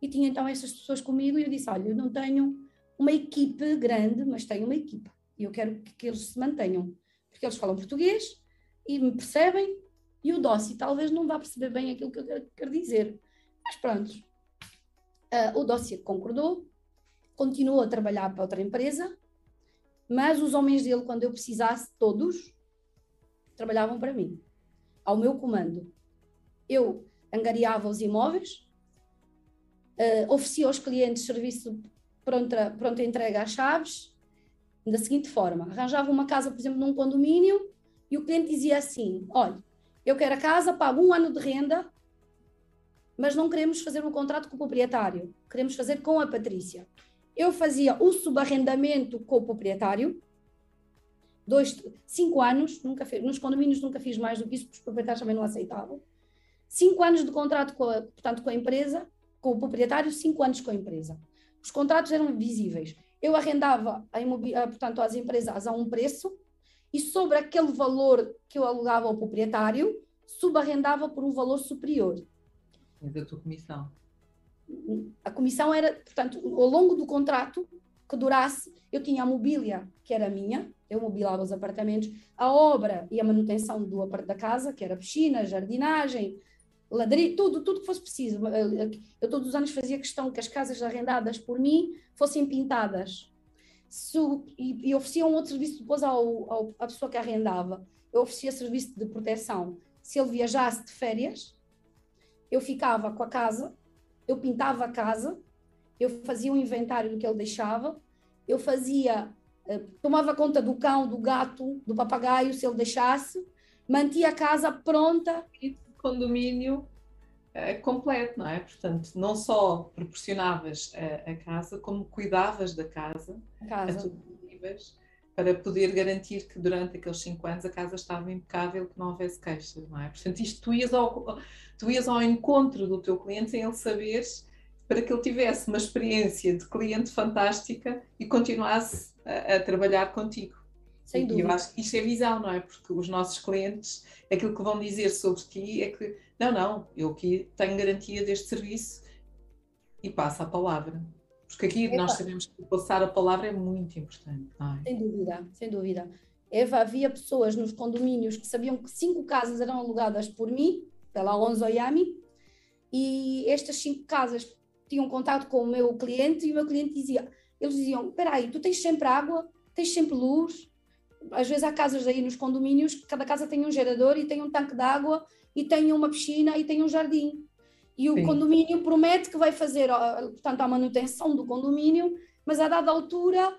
E tinha então essas pessoas comigo e eu disse: Olha, eu não tenho uma equipe grande, mas tenho uma equipa. E eu quero que, que eles se mantenham, porque eles falam português e me percebem. E o Dossi talvez não vá perceber bem aquilo que eu quero, quero dizer. Mas pronto. Uh, o Dossi concordou, continuou a trabalhar para outra empresa, mas os homens dele, quando eu precisasse, todos, trabalhavam para mim, ao meu comando. Eu angariava os imóveis, uh, oferecia aos clientes serviço pronta, pronta entrega às chaves, da seguinte forma: arranjava uma casa, por exemplo, num condomínio, e o cliente dizia assim: Olha, eu quero a casa, pago um ano de renda, mas não queremos fazer um contrato com o proprietário, queremos fazer com a Patrícia. Eu fazia o subarrendamento com o proprietário, dois, cinco anos, nunca fiz, nos condomínios nunca fiz mais do que isso, porque os proprietários também não aceitavam cinco anos de contrato com a, portanto, com a empresa, com o proprietário, cinco anos com a empresa. Os contratos eram visíveis. Eu arrendava, a portanto, às empresas a um preço e sobre aquele valor que eu alugava ao proprietário, subarrendava por um valor superior. Da tua comissão? A comissão era, portanto, ao longo do contrato que durasse, eu tinha a mobília, que era minha, eu mobilava os apartamentos, a obra e a manutenção do, da casa, que era piscina, jardinagem, ladrilho, tudo, tudo que fosse preciso. Eu todos os anos fazia questão que as casas arrendadas por mim fossem pintadas. E, e oferecia um outro serviço depois ao, ao, à pessoa que arrendava. Eu oferecia serviço de proteção. Se ele viajasse de férias, eu ficava com a casa, eu pintava a casa, eu fazia um inventário do que ele deixava, eu fazia, eh, tomava conta do cão, do gato, do papagaio, se ele deixasse, mantia a casa pronta. E condomínio uh, completo, não é? Portanto, não só proporcionavas a, a casa, como cuidavas da casa, a casa. a todos os níveis, para poder garantir que durante aqueles cinco anos a casa estava impecável, que não houvesse queixas, não é? Portanto, isto tu ias ao, tu ias ao encontro do teu cliente sem ele saberes para que ele tivesse uma experiência de cliente fantástica e continuasse a, a trabalhar contigo. Sem dúvida. E eu acho que isto é visão, não é? Porque os nossos clientes, aquilo que vão dizer sobre ti é que, não, não, eu aqui tenho garantia deste serviço e passa a palavra. Porque aqui nós sabemos que passar a palavra é muito importante, é? Sem dúvida, sem dúvida. Eva, havia pessoas nos condomínios que sabiam que cinco casas eram alugadas por mim, pela Onze Oyami, e estas cinco casas tinham contato com o meu cliente e o meu cliente dizia, eles diziam, espera aí, tu tens sempre água, tens sempre luz, às vezes há casas aí nos condomínios que cada casa tem um gerador e tem um tanque de água e tem uma piscina e tem um jardim. E o Sim. condomínio promete que vai fazer, portanto, a manutenção do condomínio, mas a dada altura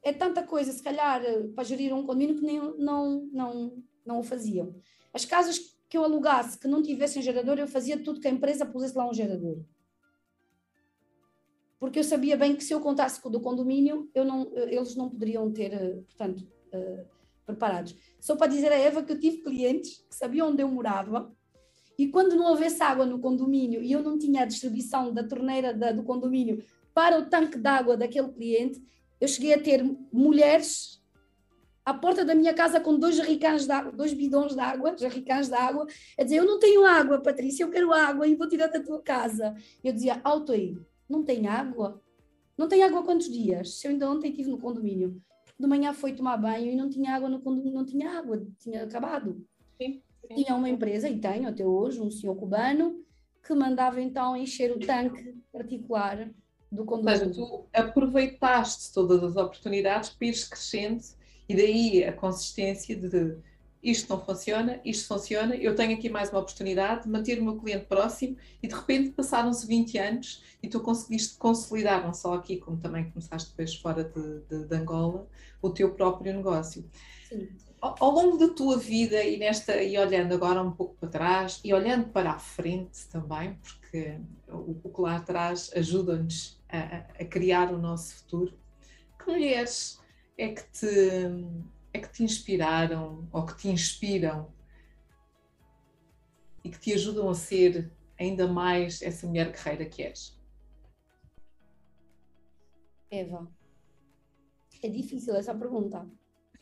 é tanta coisa, se calhar, para gerir um condomínio que nem, não, não, não o faziam. As casas que eu alugasse que não tivessem gerador, eu fazia tudo que a empresa pusesse lá um gerador. Porque eu sabia bem que se eu contasse com o do condomínio, eu não, eles não poderiam ter, portanto, uh, preparados. Só para dizer a Eva que eu tive clientes que sabiam onde eu morava e quando não houvesse água no condomínio e eu não tinha a distribuição da torneira da, do condomínio para o tanque de água daquele cliente, eu cheguei a ter mulheres à porta da minha casa com dois jarricãs de água, dois bidões de água, jarricãs de água, a dizer, eu não tenho água, Patrícia, eu quero água e vou tirar da tua casa. Eu dizia, alto aí, não tem água? Não tem água há quantos dias? Se eu ainda ontem estive no condomínio de manhã foi tomar banho e não tinha água no condomínio, não tinha água, tinha acabado. Sim. Tinha uma empresa, e tenho até hoje, um senhor cubano, que mandava então encher o tanque particular do condomínio. Ou seja, tu aproveitaste todas as oportunidades para ires crescendo e daí a consistência de isto não funciona, isto funciona, eu tenho aqui mais uma oportunidade de manter o meu cliente próximo e de repente passaram-se 20 anos e tu conseguiste consolidar, não só aqui, como também começaste depois fora de, de, de Angola, o teu próprio negócio. Sim. Ao, longo da tua vida e nesta e olhando agora um pouco para trás e olhando para a frente também, porque o, o que lá atrás ajuda-nos a, a criar o nosso futuro, que mulheres é que te é que te inspiraram ou que te inspiram e que te ajudam a ser ainda mais essa mulher guerreira que és? Eva, é difícil essa pergunta,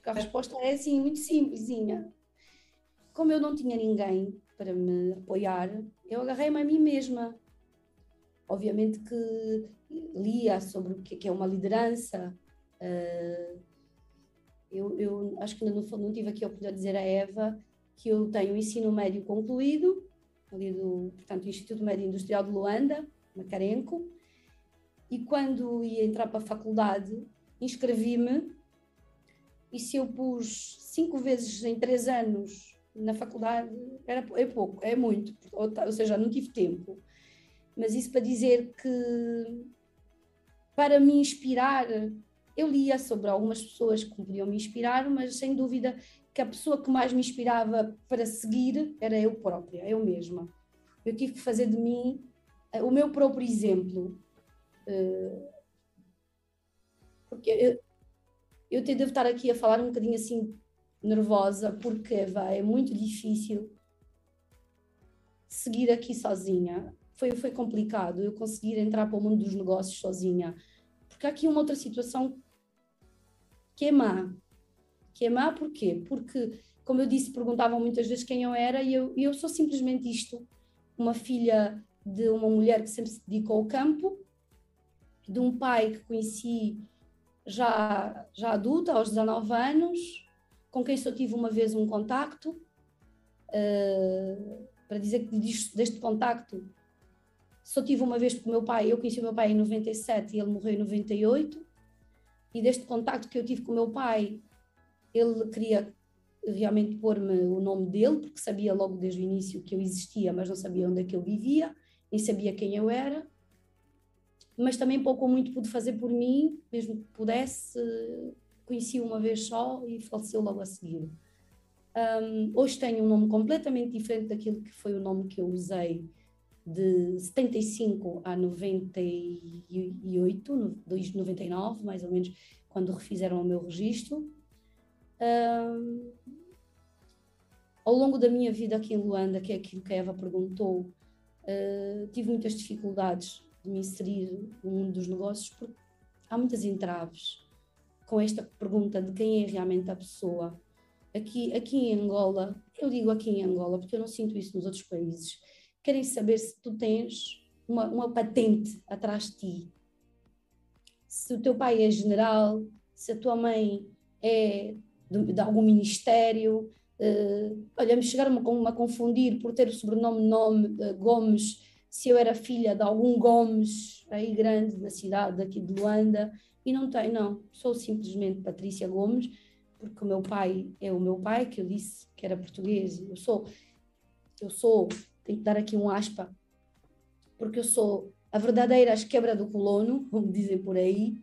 porque a resposta é assim, muito simplesinha. Como eu não tinha ninguém para me apoiar, eu agarrei-me a mim mesma. Obviamente que lia sobre o que é, é uma liderança, uh, eu, eu acho que não, não tive aqui a oportunidade de dizer a Eva que eu tenho o ensino médio concluído, ali do portanto, Instituto Médio Industrial de Luanda, Macarenco, e quando ia entrar para a faculdade, inscrevi-me, e se eu pus cinco vezes em três anos na faculdade, era, é pouco, é muito, ou, ou seja, não tive tempo. Mas isso para dizer que, para me inspirar, eu lia sobre algumas pessoas que podiam me inspirar, mas sem dúvida que a pessoa que mais me inspirava para seguir era eu própria, eu mesma. Eu tive que fazer de mim uh, o meu próprio exemplo. Uh, porque eu, te devo estar aqui a falar um bocadinho assim nervosa, porque vai, é muito difícil seguir aqui sozinha. Foi, foi complicado eu conseguir entrar para o mundo dos negócios sozinha. Porque há aqui uma outra situação que é má. Que é má porquê? Porque, como eu disse, perguntavam muitas vezes quem eu era e eu, eu sou simplesmente isto, uma filha de uma mulher que sempre se dedicou ao campo, de um pai que conheci já, já adulta, aos 19 anos, com quem só tive uma vez um contacto, uh, para dizer que deste contacto só tive uma vez porque o meu pai, eu conheci o meu pai em 97 e ele morreu em 98, e deste contacto que eu tive com o meu pai, ele queria realmente pôr-me o nome dele, porque sabia logo desde o início que eu existia, mas não sabia onde é que eu vivia, nem sabia quem eu era. Mas também pouco ou muito pude fazer por mim, mesmo que pudesse. Conheci uma vez só e faleceu logo a seguir. Um, hoje tenho um nome completamente diferente daquilo que foi o nome que eu usei de 75 a 98, 99, mais ou menos, quando refizeram o meu registro. Um, ao longo da minha vida aqui em Luanda, que é aquilo que a Eva perguntou, uh, tive muitas dificuldades de me inserir no mundo dos negócios, porque há muitas entraves com esta pergunta de quem é realmente a pessoa. Aqui, aqui em Angola, eu digo aqui em Angola porque eu não sinto isso nos outros países, querem saber se tu tens uma, uma patente atrás de ti. Se o teu pai é general, se a tua mãe é de, de algum ministério, Uh, olha, me chegaram-me a confundir por ter o sobrenome nome, uh, Gomes, se eu era filha de algum Gomes aí grande na cidade aqui de Luanda, e não tenho, não, sou simplesmente Patrícia Gomes, porque o meu pai é o meu pai, que eu disse que era português, eu sou, eu sou, tenho que dar aqui um aspa, porque eu sou a verdadeira esquebra do colono, como dizem por aí.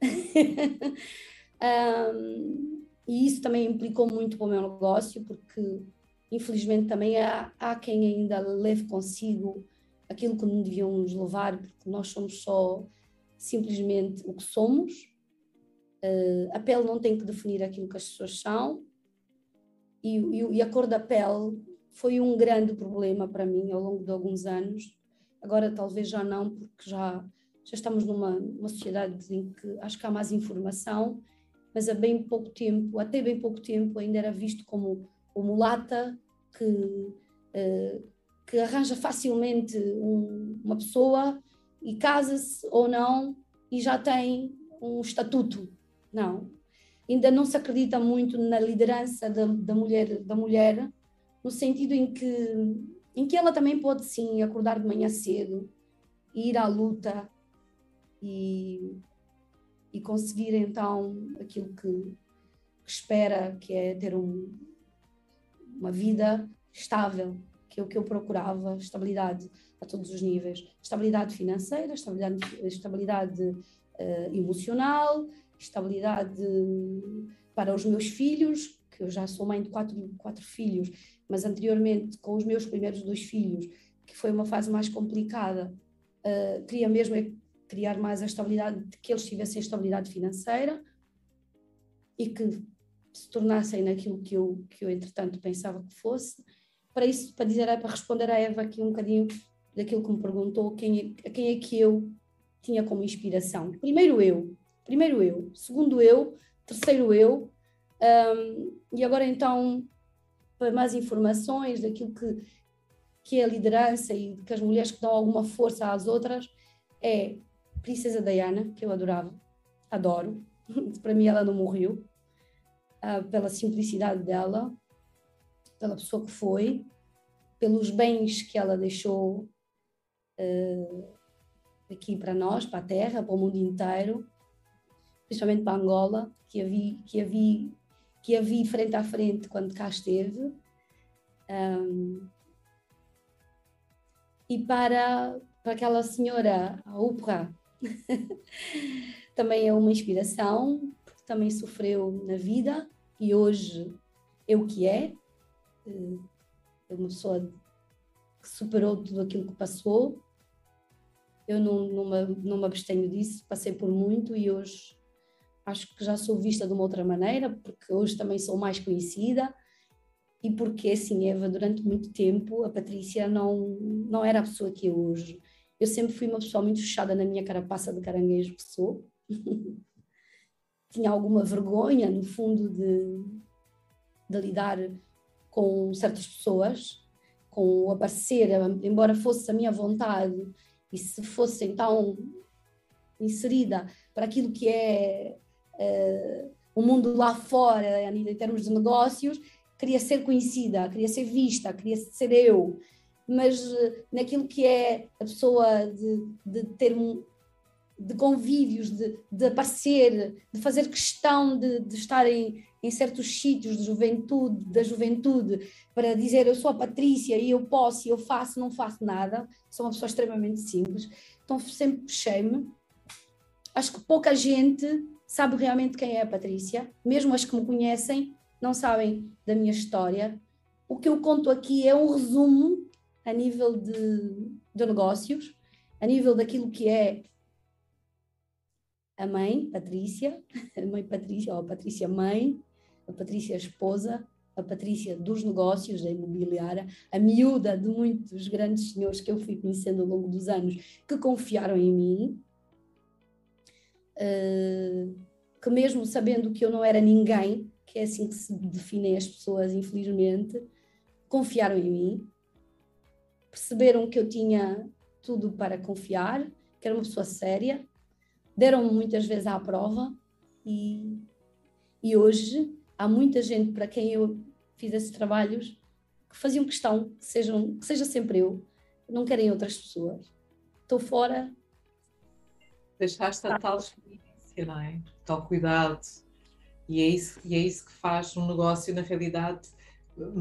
um, E isso também implicou muito para o meu negócio, porque infelizmente também há, há quem ainda leve consigo aquilo que não devíamos levar, porque nós somos só simplesmente o que somos. Uh, a pele não tem que definir aquilo que as pessoas são, e, e, e, a cor da pele foi um grande problema para mim ao longo de alguns anos. Agora, talvez já não, porque já, já estamos numa, numa sociedade em que acho que há mais informação mas há bem pouco tempo, até bem pouco tempo, ainda era visto como o mulata que, uh, que arranja facilmente um, uma pessoa e casa-se ou não e já tem um estatuto. Não. Ainda não se acredita muito na liderança da, da mulher, da mulher, no sentido em que, em que ela também pode sim acordar de manhã cedo, ir à luta e e conseguir então aquilo que, que espera, que é ter um, uma vida estável, que é o que eu procurava, estabilidade a todos os níveis, estabilidade financeira, estabilidade, estabilidade uh, emocional, estabilidade para os meus filhos, que eu já sou mãe de quatro, quatro filhos, mas anteriormente com os meus primeiros dois filhos, que foi uma fase mais complicada, uh, queria mesmo é criar mais a estabilidade, de que eles tivessem estabilidade financeira e que se tornassem naquilo que eu, que eu entretanto pensava que fosse. Para isso, para dizer, para responder a Eva aqui um bocadinho daquilo que me perguntou, quem é, quem é que eu tinha como inspiração. Primeiro eu, primeiro eu, segundo eu, terceiro eu, um, e agora então, para mais informações daquilo que, que é a liderança e que as mulheres que dão alguma força às outras, é Princesa Diana, que eu adorava, adoro. Para mim, ela não morreu, uh, pela simplicidade dela, pela pessoa que foi, pelos bens que ela deixou uh, aqui para nós, para a Terra, para o mundo inteiro, principalmente para Angola, que a vi, que a vi, que a vi frente a frente quando cá esteve. Um, e para, para aquela senhora, a Oprah, também é uma inspiração, porque também sofreu na vida e hoje é o que é. Eh, é uma pessoa que superou tudo aquilo que passou. Eu não, não, me, não me abstenho disso, passei por muito e hoje acho que já sou vista de uma outra maneira, porque hoje também sou mais conhecida e porque, assim, Eva, durante muito tempo, a Patrícia não, não era a pessoa que é hoje. Eu sempre fui uma pessoa muito fechada na minha carapaça de caranguejo que sou. Tinha alguma vergonha, no fundo, de, de lidar com certas pessoas, com o aparecer, embora fosse a minha vontade, e se fosse então inserida para aquilo que é uh, o mundo lá fora, em termos de negócios, queria ser conhecida, queria ser vista, queria ser eu. Mas eh, naquilo que é a pessoa de, de ter um, de convívios, de, de aparecer, de fazer questão de, de estar em, em certos sítios de juventude, da juventude, para dizer eu sou a Patrícia e eu posso e eu faço, não faço nada, sou uma pessoa extremamente simples, então sempre puxei-me. Acho que pouca gente sabe realmente quem é a Patrícia, mesmo as que me conhecem, não sabem da minha história. O que eu conto aqui é um resumo a nível de, de negócios, a nível daquilo que é a mãe, Patrícia, a mãe Patrícia, ou Patrícia mãe, a Patrícia esposa, a Patrícia dos negócios, da imobiliária, a miúda de muitos grandes senhores que eu fui conhecendo ao longo dos anos, que confiaram em mim, uh, que mesmo sabendo que eu não era ninguém, que é assim que se definem as pessoas, infelizmente, confiaram em mim, perceberam que eu tinha tudo para confiar, que era uma pessoa séria, deram-me muitas vezes à prova e, e hoje há muita gente para quem eu fiz esses trabalhos que faziam questão que, sejam, que seja sempre eu, não querem outras pessoas. Estou fora. Deixaste a tal experiência, não é? Tal cuidado. E é, isso, e é isso que faz um negócio, na realidade,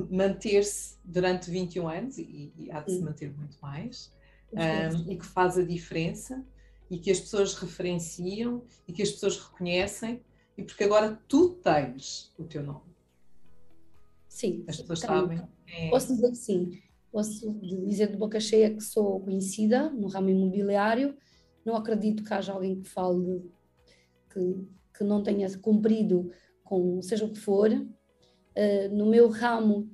manter-se durante 21 anos, e, e há de se manter muito mais, um, e que faz a diferença, e que as pessoas referenciam, e que as pessoas reconhecem, e porque agora tu tens o teu nome. Sim. As pessoas sabem. É... Posso dizer que sim. Posso dizer de boca cheia que sou conhecida no ramo imobiliário. Não acredito que haja alguém que fale que, que não tenha cumprido com seja o que for. Uh, no meu ramo,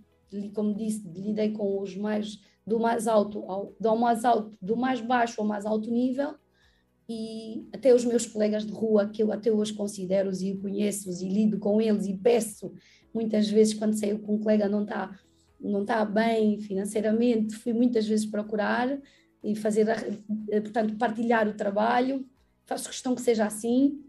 como disse, lidei com os mais do mais alto ao do mais alto, do mais baixo ao mais alto nível e até os meus colegas de rua, que eu até hoje considero-os e conheço-os e lido com eles e peço, muitas vezes quando sei que um colega não está não está bem financeiramente, fui muitas vezes procurar e fazer, portanto, partilhar o trabalho, faço questão que seja assim,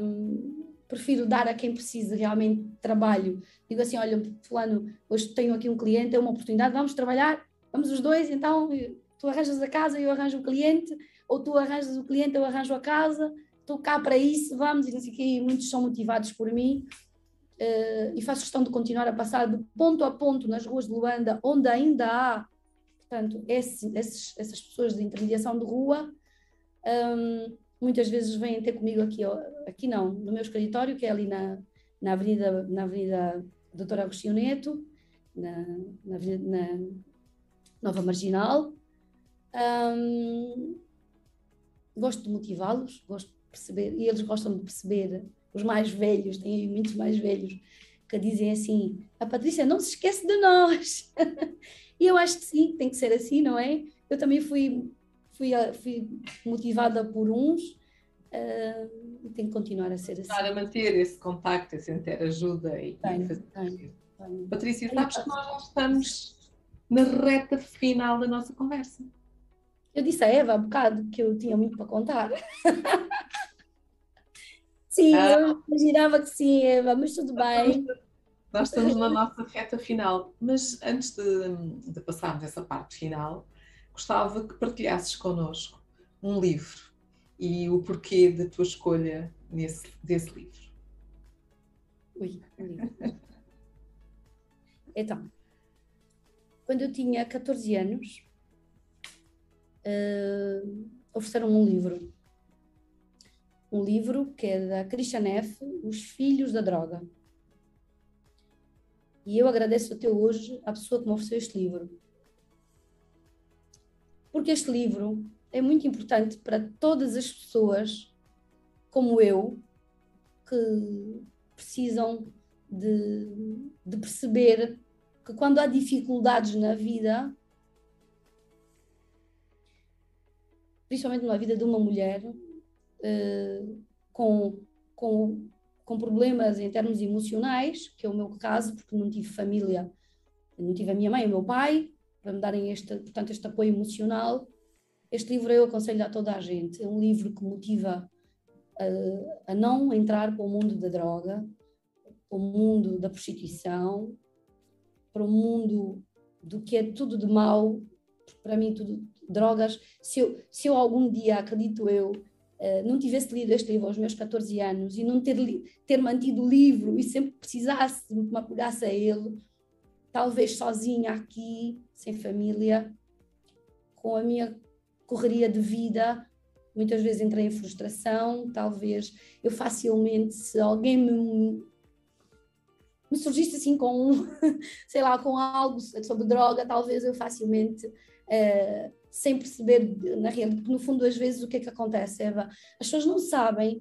um, prefiro dar a quem precisa realmente trabalho, digo assim, olha, fulano, hoje tenho aqui um cliente, é uma oportunidade, vamos trabalhar, vamos os dois, então tu arranjas a casa, eu arranjo o cliente, ou tu arranjas o cliente, eu arranjo a casa, estou cá para isso, vamos, e não sei o quê, muitos são motivados por mim, uh, e faço questão de continuar a passar de ponto a ponto nas ruas de Luanda, onde ainda há, portanto, esse, esses, essas pessoas de intermediação de rua, um, muitas vezes vêm ter comigo aqui, aqui não, no meu escritório, que é ali na, na Avenida, na avenida Doutor Agostinho Neto, na, na, na Nova Marginal. Um, gosto de motivá-los, gosto de perceber, e eles gostam de perceber, os mais velhos, tem muitos mais velhos, que dizem assim: a Patrícia não se esquece de nós. e eu acho que sim, tem que ser assim, não é? Eu também fui, fui, fui motivada por uns uh, e tem que continuar a ser assim. Para manter esse contacto, esse interajuda e, tenho, fazer tenho, tenho. Patrícia, sabes que nós já estamos na reta final da nossa conversa. Eu disse a Eva há bocado que eu tinha muito para contar. sim, ah. eu imaginava que sim, Eva, mas tudo bem. Nós estamos na nossa reta final, mas antes de, de passarmos essa parte final, gostava que partilhasses connosco um livro e o porquê da tua escolha nesse, desse livro. Ui, Então, quando eu tinha 14 anos, uh, ofereceram-me um livro. Um livro que é da Christian F., Os Filhos da Droga. E eu agradeço até hoje à pessoa que me ofereceu este livro. Porque este livro é muito importante para todas as pessoas, como eu, que precisam de, de perceber que quando há dificuldades na vida, principalmente na vida de uma mulher uh, com, com, com problemas em termos emocionais, que é o meu caso, porque não tive família, não tive a minha mãe e o meu pai, para me darem este, portanto, este apoio emocional. Este livro eu aconselho a toda a gente. É um livro que motiva a, a não entrar para o mundo da droga, para o mundo da prostituição, para o mundo do que é tudo de mal, para mim tudo drogas, se eu, se eu algum dia, acredito eu, uh, não tivesse lido este livro aos meus 14 anos e não ter, ter mantido o livro e sempre precisasse me apegasse a ele, talvez sozinha aqui, sem família, com a minha correria de vida, muitas vezes entrei em frustração, talvez eu facilmente, se alguém me me surgisse assim com, sei lá, com algo sobre droga, talvez eu facilmente, uh, sem perceber na realidade, porque no fundo às vezes o que é que acontece, Eva? As pessoas não sabem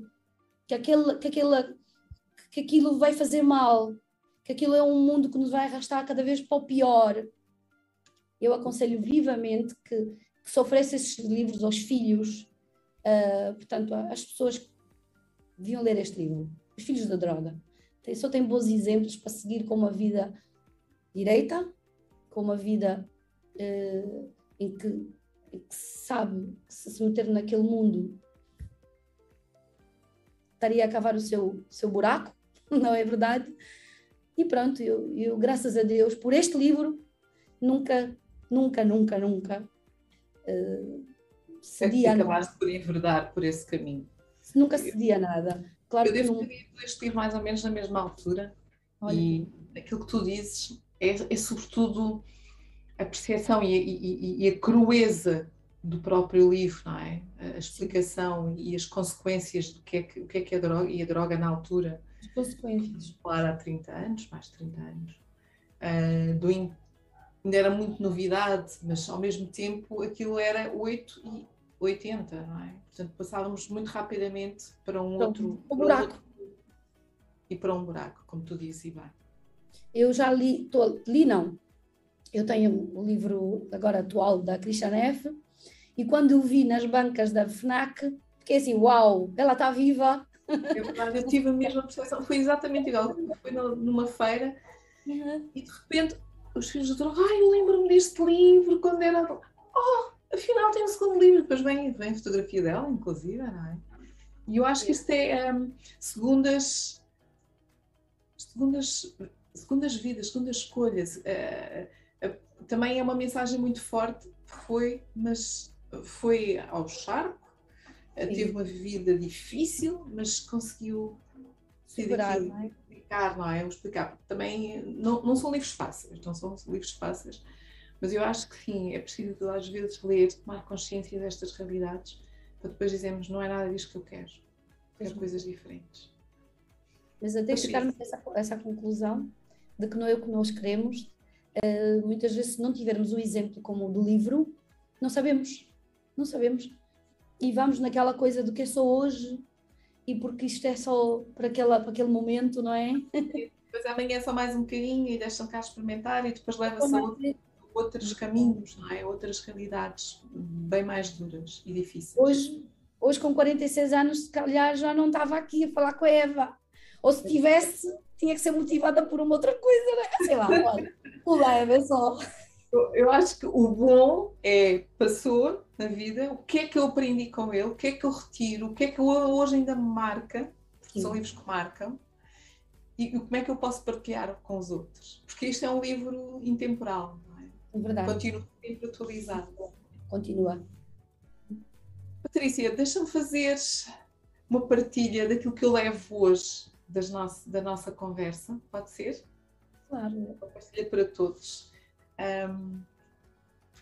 que, aquele, que, aquele, que aquilo vai fazer mal, que aquilo é um mundo que nos vai arrastar cada vez para o pior. Eu aconselho vivamente que, que se ofereça esses livros aos filhos, uh, portanto, às pessoas que deviam ler este livro, os filhos da droga tem, só tem bons exemplos para seguir com uma vida direita, com uma vida uh, em, que, em, que, sabe que se se meter naquele mundo estaria a cavar o seu, seu buraco, não é verdade? E pronto, eu, eu, graças a Deus, por este livro, nunca, nunca, nunca, nunca uh, cedi a nada. por enverdar por esse caminho. Nunca cedi a nada. Claro eu devo ter eu estive mais ou menos na mesma altura Olha. e aquilo que tu dizes é, é sobretudo a percepção e, e, e, a crueza do próprio livro, não é? A explicação e as consequências do que é que, o que é, que é a droga e a droga na altura. As consequências. Claro, há 30 anos, mais de 30 anos. Uh, do, ainda era muito novidade, mas ao mesmo tempo aquilo era 8 e 80, não é? Portanto, passávamos muito rapidamente para um então, outro. Um buraco. Outro, e para um buraco, como tu disse, bem. Eu já li, tô, li não. Eu tenho o livro agora atual da Christian F. E quando o vi nas bancas da FNAC, fiquei assim: uau, ela está viva. É verdade, eu tive a mesma percepção. Foi exatamente igual. Foi numa feira uhum. e de repente os filhos do ai, eu lembro-me deste livro quando era. Oh, afinal tem um segundo livro, depois vem, vem a fotografia dela, inclusive, não é? E eu acho que isto é um, segundas, segundas, segundas vidas, segundas escolhas. Uh, uh, também é uma mensagem muito forte, foi, mas foi ao charco, teve uma vida difícil, mas conseguiu Segurar, não é? explicar, não é? Explicar, também não, não são livros fáceis, não são livros fáceis, mas eu acho que sim, é preciso às vezes ler, tomar consciência destas realidades, para depois dizermos, não é nada disto que eu quero, quero coisas diferentes. Mas até chegarmos a essa, essa conclusão de que não é o que nós queremos, uh, muitas vezes se não tivermos um exemplo como o do livro, não sabemos, não sabemos. E vamos naquela coisa do que é só hoje e porque isto é só para, aquela, para aquele momento, não é? Depois amanhã é só mais um bocadinho e deixam cá experimentar e depois leva-se a outro outros caminhos, não é? outras realidades bem mais duras e difíceis. Hoje, hoje com 46 anos, se calhar já não estava aqui a falar com a Eva. Ou se tivesse, tinha que ser motivada por uma outra coisa, né? sei lá, olha, o leve é só. Eu acho que o bom é, passou na vida, o que é que eu aprendi com ele, o que é que eu retiro, o que é que hoje ainda me marca, porque são livros que marcam, e como é que eu posso partilhar com os outros. Porque isto é um livro intemporal, é verdade. Continua sempre atualizado. Continua. Patrícia, deixa-me fazer uma partilha daquilo que eu levo hoje das nosso, da nossa conversa, pode ser? Claro. Uma partilha para todos. Um,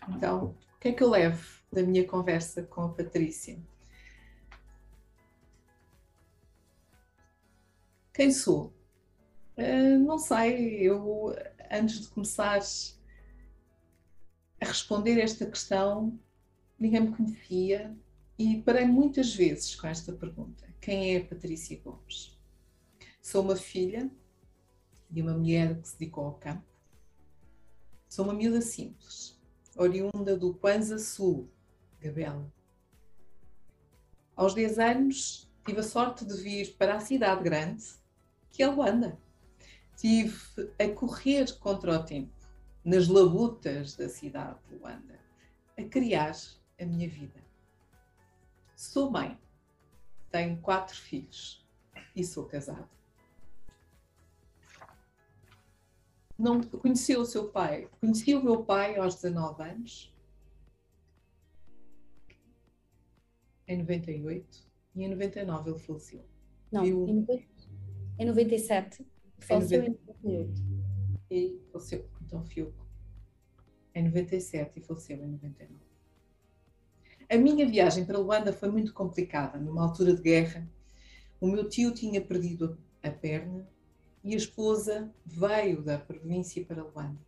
então, o que é que eu levo da minha conversa com a Patrícia? Quem sou? Uh, não sei, eu antes de começar a responder esta questão, ninguém me conhecia e parei muitas vezes com esta pergunta: quem é a Patrícia Gomes? Sou uma filha de uma mulher que se dedicou ao campo. Sou uma miúda simples, oriunda do Kwanza Sul, Gabela. Aos 10 anos, tive a sorte de vir para a cidade grande, que é Luanda. Tive a correr contra o tempo nas labutas da cidade de Luanda, a criar a minha vida. Sou mãe, tenho quatro filhos e sou casada. Não conheci o seu pai, conheci o meu pai aos 19 anos, em 98, e em 99 ele faleceu. Não, Viu... em 97, faleceu em 98. E faleceu então Fiuco, em 97 e faleceu em 99. A minha viagem para Luanda foi muito complicada. Numa altura de guerra, o meu tio tinha perdido a perna e a esposa veio da província para Luanda.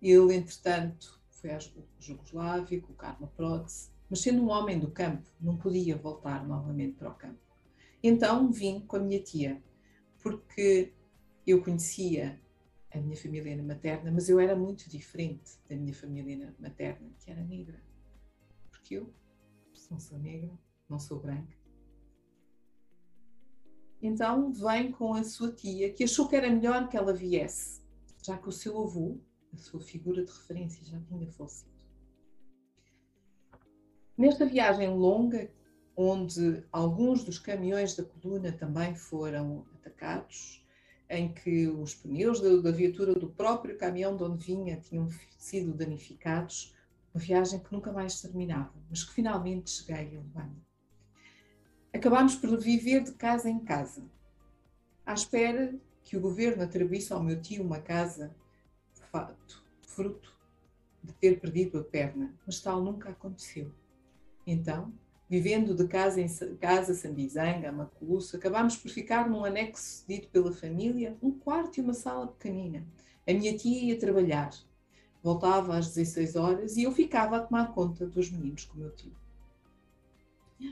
Ele, entretanto, foi à Jugoslávia, colocar uma prótese, mas sendo um homem do campo, não podia voltar novamente para o campo. Então vim com a minha tia, porque eu conhecia a minha família materna, mas eu era muito diferente da minha família materna, que era negra. Porque eu não sou negra, não sou branca. Então vem com a sua tia, que achou que era melhor que ela viesse, já que o seu avô, a sua figura de referência, já tinha falecido. Nesta viagem longa, onde alguns dos caminhões da coluna também foram atacados, em que os pneus da, viatura do próprio caminhão de onde vinha tinham sido danificados, uma viagem que nunca mais terminava, mas que finalmente cheguei a Luanda. Acabámos por viver de casa em casa, à espera que o governo atribuísse ao meu tio uma casa, de fato, fruto de ter perdido a perna, mas tal nunca aconteceu. Então, vivendo de casa em casa, Sambizanga, Maculuço, acabámos por ficar num anexo cedido pela família, um quarto e uma sala pequenina. A minha tia ia trabalhar, voltava às 16 horas e eu ficava a tomar conta dos meninos com o meu tio.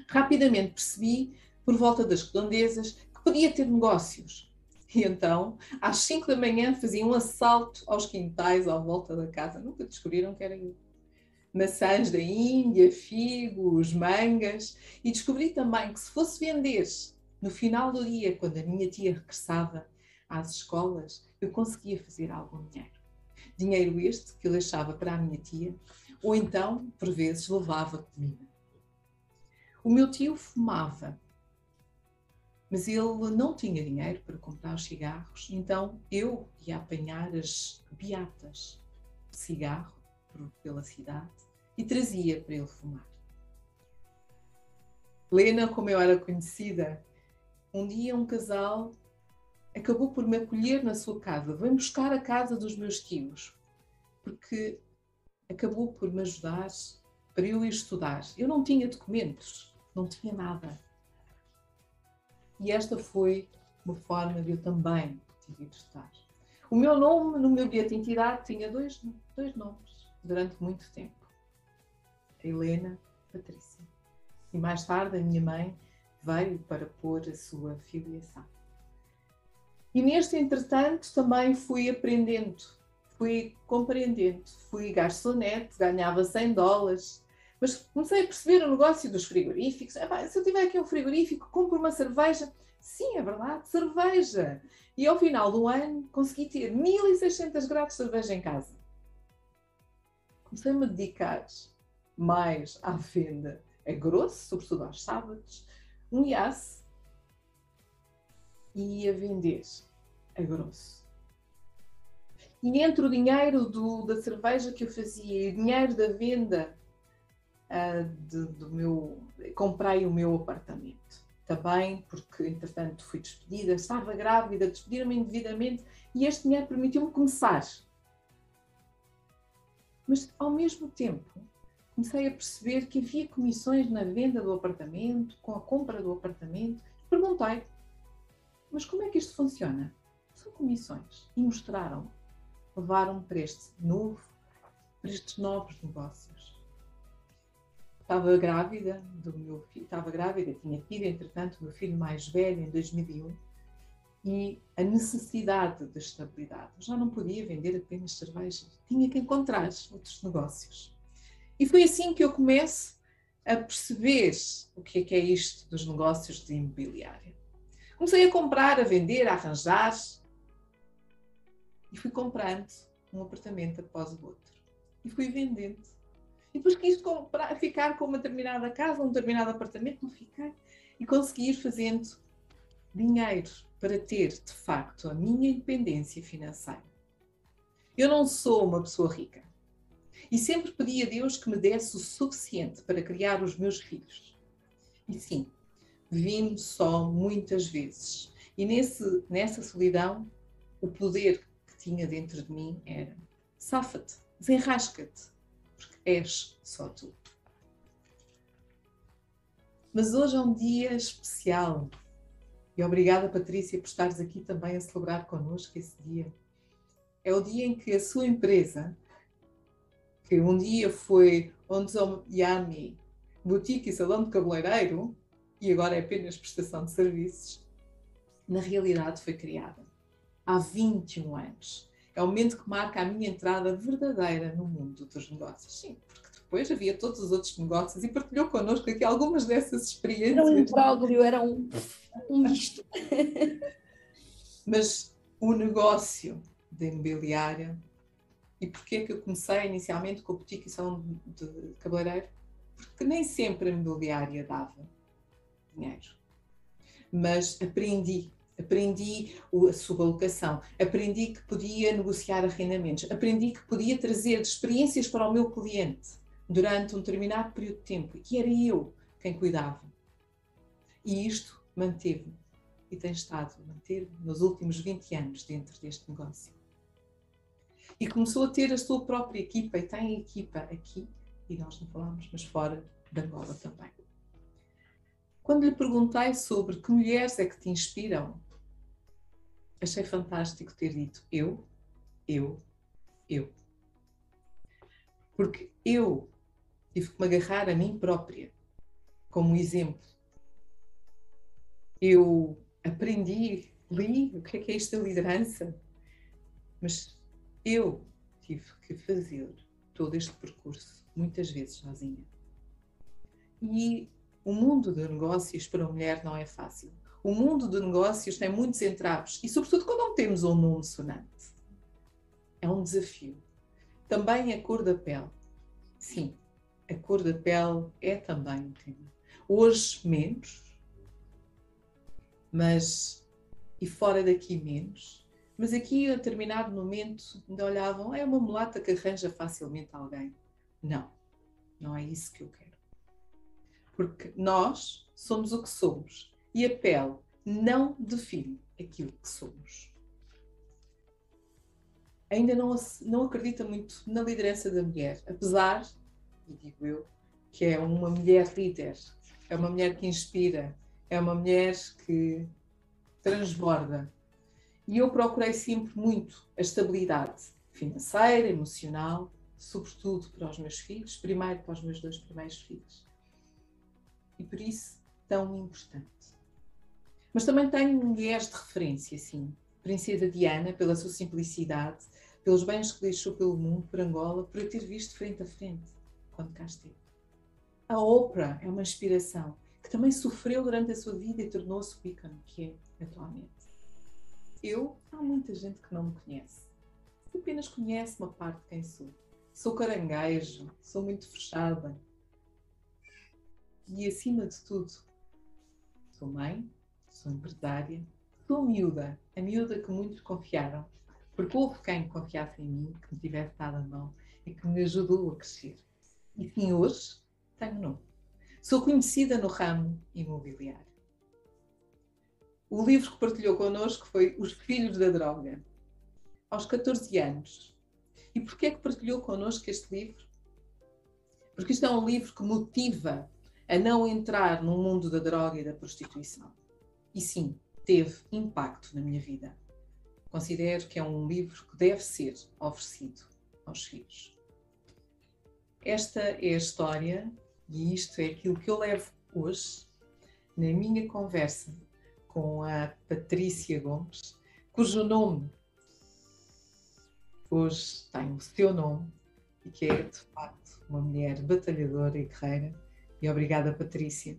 Rapidamente percebi, por volta das redondezas, que podia ter negócios. E então, às 5 da manhã, fazia um assalto aos quintais à volta da casa. Nunca descobriram que era eu. Maçãs da Índia, figos, mangas. E descobri também que se fosse vender no final do dia, quando a minha tia regressava às escolas, eu conseguia fazer algum dinheiro. Dinheiro este que eu deixava para a minha tia, ou então, por vezes, levava comida. O meu tio fumava, mas ele não tinha dinheiro para comprar os cigarros, então eu ia apanhar as beatas de cigarro pela cidade e trazia para ele fumar. Lena, como eu era conhecida, um dia um casal acabou por me acolher na sua casa, vem buscar a casa dos meus tios, porque acabou por me ajudar para eu ir estudar. Eu não tinha documentos, não tinha nada. E esta foi uma forma de eu também ter ido estudar. O meu nome no meu bilhete de identidade tinha dois, dois nomes durante muito tempo. Helena Patrícia. E mais tarde a minha mãe veio para pôr a sua filiação. E neste entretanto também fui aprendendo, fui compreendendo, fui garçonete, ganhava 100 dólares, mas comecei a perceber o negócio dos frigoríficos. se eu tiver aqui um frigorífico, compro uma cerveja. Sim, é verdade, cerveja. E ao final do ano consegui ter 1600 graus de cerveja em casa. Comecei-me a dedicar mais à venda a grosso, sobretudo aos sábados, um IAS e a vender a grosso. E entre o dinheiro do, da cerveja que eu fazia e o dinheiro da venda uh, de, do meu. comprei o meu apartamento. Também, porque entretanto fui despedida, estava grávida, despediram-me indevidamente e este dinheiro permitiu-me começar. Mas ao mesmo tempo comecei a perceber que havia comissões na venda do apartamento, com a compra do apartamento. Perguntei, mas como é que isto funciona? São comissões. E mostraram, levaram-me para este novo, para estes novos negócios. Estava grávida do meu filho, estava grávida, tinha tido, entretanto, meu filho mais velho em 2001 e a necessidade de estabilidade. Eu já não podia vender apenas cerveja, tinha que encontrar outros negócios. E foi assim que eu começo a perceber o que é que é isto dos negócios de imobiliária. Comecei a comprar, a vender, a arranjar e fui comprando um apartamento após o outro. E fui vendendo. E depois quis comprar, ficar com uma determinada casa, um determinado apartamento, não fiquei. E consegui ir fazendo dinheiro para ter, de facto, a minha independência financeira. Eu não sou uma pessoa rica. E sempre pedi a Deus que me desse o suficiente para criar os meus filhos. E sim, vim só muitas vezes. E nesse, nessa solidão, o poder que tinha dentro de mim era: safa-te, desenrasca-te, és só tu. Mas hoje é um dia especial. E obrigada, Patrícia, por estares aqui também a celebrar connosco esse dia. É o dia em que a sua empresa, que um dia foi Onzom Yami, boutique e salão de cabeleireiro, e agora é apenas prestação de serviços, na realidade foi criada há 21 anos. É o momento que marca a minha entrada verdadeira no mundo dos negócios. Sim, porque depois havia todos os outros negócios e partilhou connosco aqui algumas dessas experiências. Era um imbróglio, era um, um misto. Mas o negócio de imobiliária, e porquê é que eu comecei inicialmente com a boutique e salão de cabeleireiro? Porque nem sempre a imobiliária dava dinheiro. Mas aprendi aprendi a sua locação, aprendi que podia negociar arrendamentos, aprendi que podia trazer experiências para o meu cliente durante um determinado período de tempo e era eu quem cuidava. E isto manteve e tem estado a manter nos últimos 20 anos dentro deste negócio. E começou a ter a sua própria equipa e tem equipa aqui, e nós não falamos, mas fora de Angola também. Quando lhe perguntei sobre que mulheres é que te inspiram, achei fantástico ter dito eu, eu, eu. Porque eu tive que me agarrar a mim própria como exemplo. Eu aprendi, li o que é que é isto da liderança, mas eu tive que fazer todo este percurso muitas vezes sozinha. E o mundo de negócios para a mulher não é fácil o mundo de negócios tem muitos entraves e, sobretudo, quando não temos um nome sonante. É um desafio. Também a cor da pele. Sim, a cor da pele é também um tema. Hoje, menos, mas. e fora daqui, menos. Mas aqui, a determinado momento, ainda olhavam, é uma mulata que arranja facilmente alguém. Não, não é isso que eu quero. Porque nós somos o que somos e a pele não define aquilo que somos. Ainda não, não acredita muito na liderança da mulher, apesar, e digo eu, que é uma mulher líder, é uma mulher que inspira, é uma mulher que transborda. E eu procurei sempre muito a estabilidade financeira, emocional, sobretudo para os meus filhos, primeiro para os meus dois primeiros filhos. E por isso, tão importante. Mas também tenho mulheres de referência, sim. Princesa Diana, pela sua simplicidade, pelos bens que deixou pelo mundo, por Angola, por a ter visto frente a frente, quando cá esteve. A Oprah é uma inspiração, que também sofreu durante a sua vida e tornou-se o ícone que é atualmente. Eu, há muita gente que não me conhece. Apenas conhece uma parte de quem sou. Sou caranguejo, sou muito fechada. E acima de tudo, sou mãe, sou empresária, sou miúda, a miúda que muitos confiaram, porque houve quem confiasse em mim, que me tivesse dado a mão e que me ajudou a crescer. E sim, hoje tenho nome. Sou conhecida no ramo imobiliário. O livro que partilhou connosco foi Os Filhos da Droga, aos 14 anos. E porquê é que partilhou connosco este livro? Porque isto é um livro que motiva a não entrar no mundo da droga e da prostituição. E sim, teve impacto na minha vida. Considero que é um livro que deve ser oferecido aos filhos. Esta é a história e isto é aquilo que eu levo hoje na minha conversa com a Patrícia Gomes, cujo nome hoje tem o seu nome e que é de facto uma mulher batalhadora e guerreira. E obrigada, Patrícia,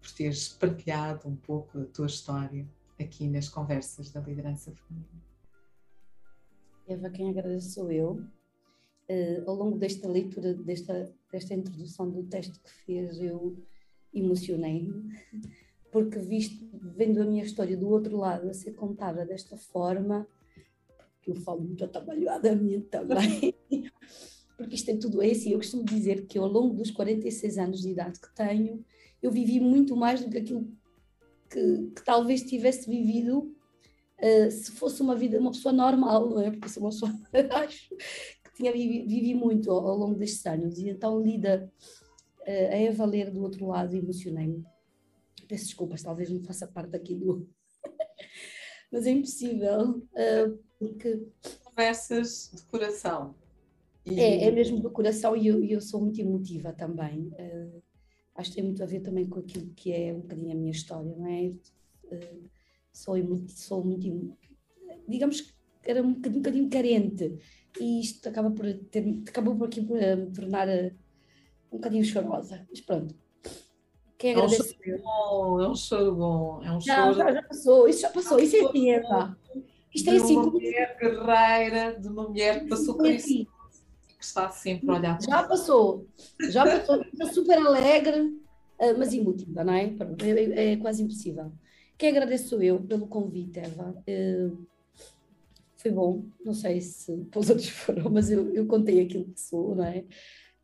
por teres partilhado um pouco da tua história aqui nas conversas da liderança feminina. Eva, quem agradeço sou eu. Uh, ao longo desta leitura, desta, desta introdução do texto que fez, eu emocionei-me, porque visto, vendo a minha história do outro lado a ser contada desta forma, que eu falo muito atabalhadamente também, porque isto é tudo esse, e eu costumo dizer que ao longo dos 46 anos de idade que tenho, eu vivi muito mais do que aquilo que, que talvez tivesse vivido uh, se fosse uma vida, uma pessoa normal, não é? Porque sou uma pessoa, acho que tinha vivi, vivi muito ao, ao, longo destes anos e então lida uh, a Eva ler do outro lado emocionei-me. Peço desculpas, talvez não faça parte aqui do, mas é impossível, uh, porque... Conversas de coração. E... É, é mesmo do coração e eu, eu sou muito emotiva também. Uh, acho que tem muito a ver também com aquilo que é um bocadinho a minha história, não é? Uh, sou, muito, sou muito, digamos que era um bocadinho, um bocadinho carente e isto acaba por ter, acabou por aqui por me tornar um bocadinho chorosa, mas pronto. Quem é um choro bom, é um choro bom, é um choro... Já, já passou, isso já passou, isso é assim, Eva. Isto é assim. De uma mulher guerreira, de uma mulher que passou por isso, está sempre a olhar Já passou, já passou, está super alegre, eh, mas emotiva, não é? É, é quase impossível. Quem agradeço eu pelo convite, Eva. Eh, foi bom, não sei se para os outros foram, mas eu, eu contei aquilo que sou, não é?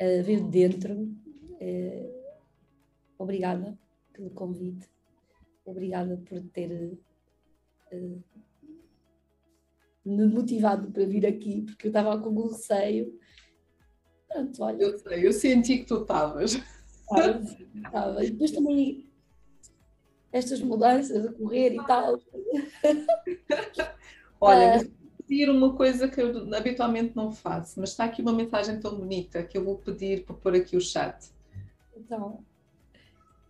Uh, veio de dentro. Obrigada pelo convite, obrigada por ter me motivado para vir aqui, porque eu estava com algum receio. Pronto, olha. Eu sei, eu senti que tu estavas. Estava, E depois também estas mudanças a correr e tal. Olha, uh, pedir uma coisa que eu habitualmente não faço, mas está aqui uma mensagem tão bonita que eu vou pedir para pôr aqui o chat. Então.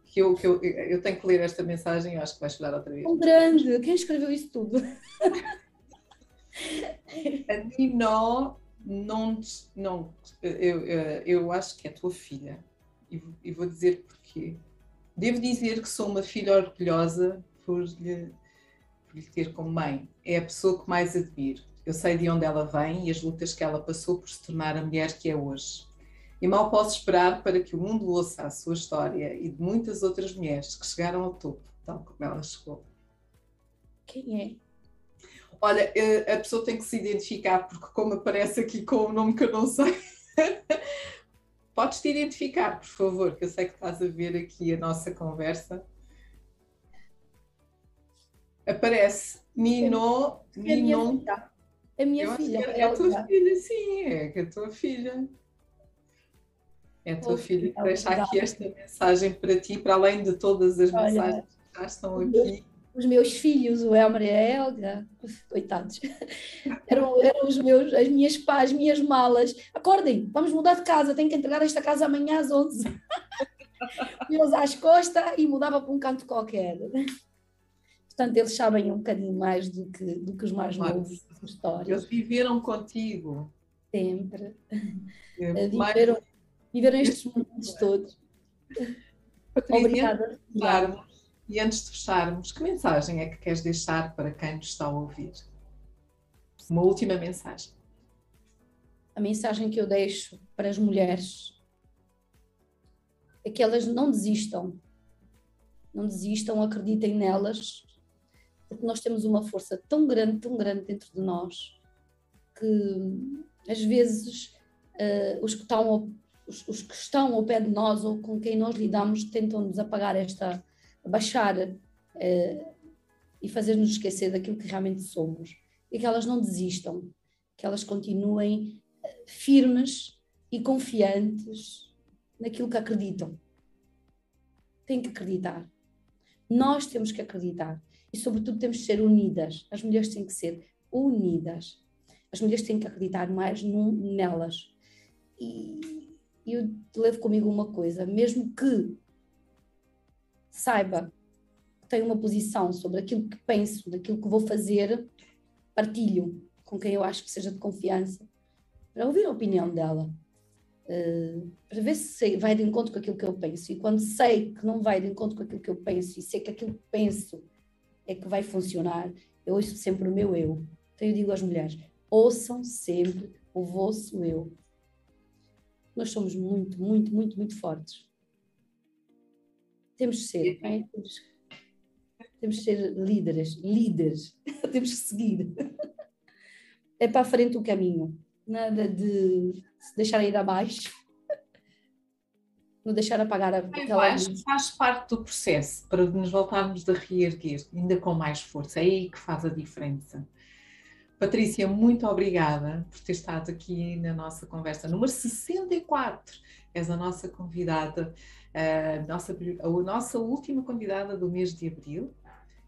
Que eu, que eu, eu tenho que ler esta mensagem e acho que vai chegar outra vez. Um grande! Quem escreveu isso tudo? A Ninó não, não eu, eu acho que é tua filha e, e vou dizer porquê. Devo dizer que sou uma filha orgulhosa por lhe lhe ter como mãe, é a pessoa que mais admiro. Eu sei de onde ela vem e as lutas que ela passou por se tornar a mulher que é hoje. E mal posso esperar para que o mundo ouça a sua história e de muitas outras mulheres que chegaram ao topo, tal como ela chegou. Quem é? Olha, eh, a pessoa tem que se identificar, porque como aparece aqui com o nome que eu não sei. Podes te identificar, por favor, que eu sei que estás a ver aqui a nossa conversa aparece Nino. É Nino. É minha Eu filha. É, a tua filha, sim, é é a tua filha. É a tua oh, filha que deixa aqui esta mensagem para ti, para além de todas as Olha, mensagens que já estão aqui. Os meus filhos, o Elmer e a Helga, coitados, eram, eram os meus, as minhas pás, as minhas malas. Acordem, vamos mudar de casa, tenho que entregar esta casa amanhã às 11. Eles às costas e mudava para um canto qualquer. Portanto, eles sabem um bocadinho mais do que, do que os mais novos da história. Eles viveram contigo. Sempre. É, viveram, mais... viveram estes momentos todos. Patrícia, Obrigada. Fecharmos, e antes de fecharmos, que mensagem é que queres deixar para quem nos está a ouvir? Uma última mensagem. A mensagem que eu deixo para as mulheres é que elas não desistam. Não desistam, acreditem nelas, porque nós temos uma força tão grande, tão grande dentro de nós, que às vezes uh, os, que estão ao, os, os, que estão ao pé de nós ou com quem nós lidamos tentam-nos apagar esta, baixar uh, e fazer-nos esquecer daquilo que realmente somos. E que elas não desistam, que elas continuem uh, firmes e confiantes naquilo que acreditam. Têm que acreditar. Nós temos que acreditar e, sobretudo, temos de ser unidas. As mulheres têm que ser unidas. As mulheres têm que acreditar mais num, nelas. E eu levo comigo uma coisa: mesmo que saiba tenho uma posição sobre aquilo que penso, daquilo que vou fazer, partilho com quem eu acho que seja de confiança, para ouvir a opinião dela. Uh, para ver se vai de encontro com aquilo que eu penso. E quando sei que não vai de encontro com aquilo que eu penso e sei que aquilo que penso é que vai funcionar. Eu ouço sempre o meu eu. Então eu digo às mulheres: ouçam sempre o vosso eu. Nós somos muito, muito, muito, muito fortes. Temos de ser, é? temos, temos de ser líderes, líderes, temos que seguir. É para a frente o caminho, nada de se deixar ir abaixo não deixar apagar a aquela luz. Faz parte do processo para nos voltarmos a reerguer, ainda com mais força. É aí que faz a diferença. Patrícia, muito obrigada por ter estado aqui na nossa conversa número 64. És a nossa convidada, a nossa, a nossa última convidada do mês de abril.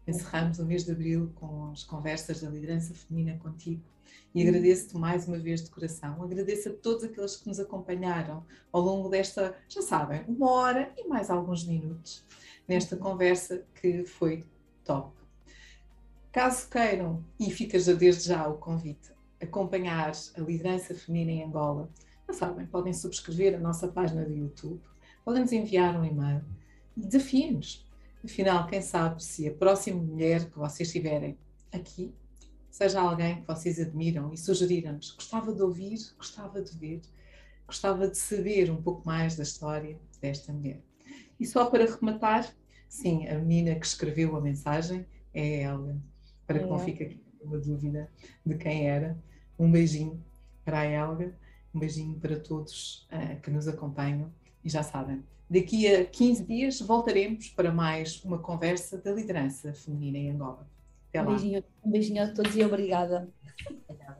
Encerramos o mês de abril com as conversas da liderança feminina contigo e agradeço-te mais uma vez de coração. Agradeço a todos aqueles que nos acompanharam ao longo desta, já sabem, uma hora e mais alguns minutos nesta conversa que foi top. Caso queiram, e fica já desde já o convite, acompanhar a liderança feminina em Angola, já sabem, podem subscrever a nossa página do YouTube, podem nos enviar um e-mail e desafiem-nos. Afinal, quem sabe se a próxima mulher que vocês tiverem aqui seja alguém que vocês admiram e sugeriram-nos. Gostava de ouvir, gostava de ver, gostava de saber um pouco mais da história desta mulher. E só para rematar, sim, a menina que escreveu a mensagem é a Helga, para que é. não fique aqui uma dúvida de quem era. Um beijinho para a Helga, um beijinho para todos uh, que nos acompanham e já sabem, daqui a 15 dias voltaremos para mais uma conversa da liderança feminina em Angola. Até lá. Um beijinho, um beijinho a todos e obrigada. Obrigada.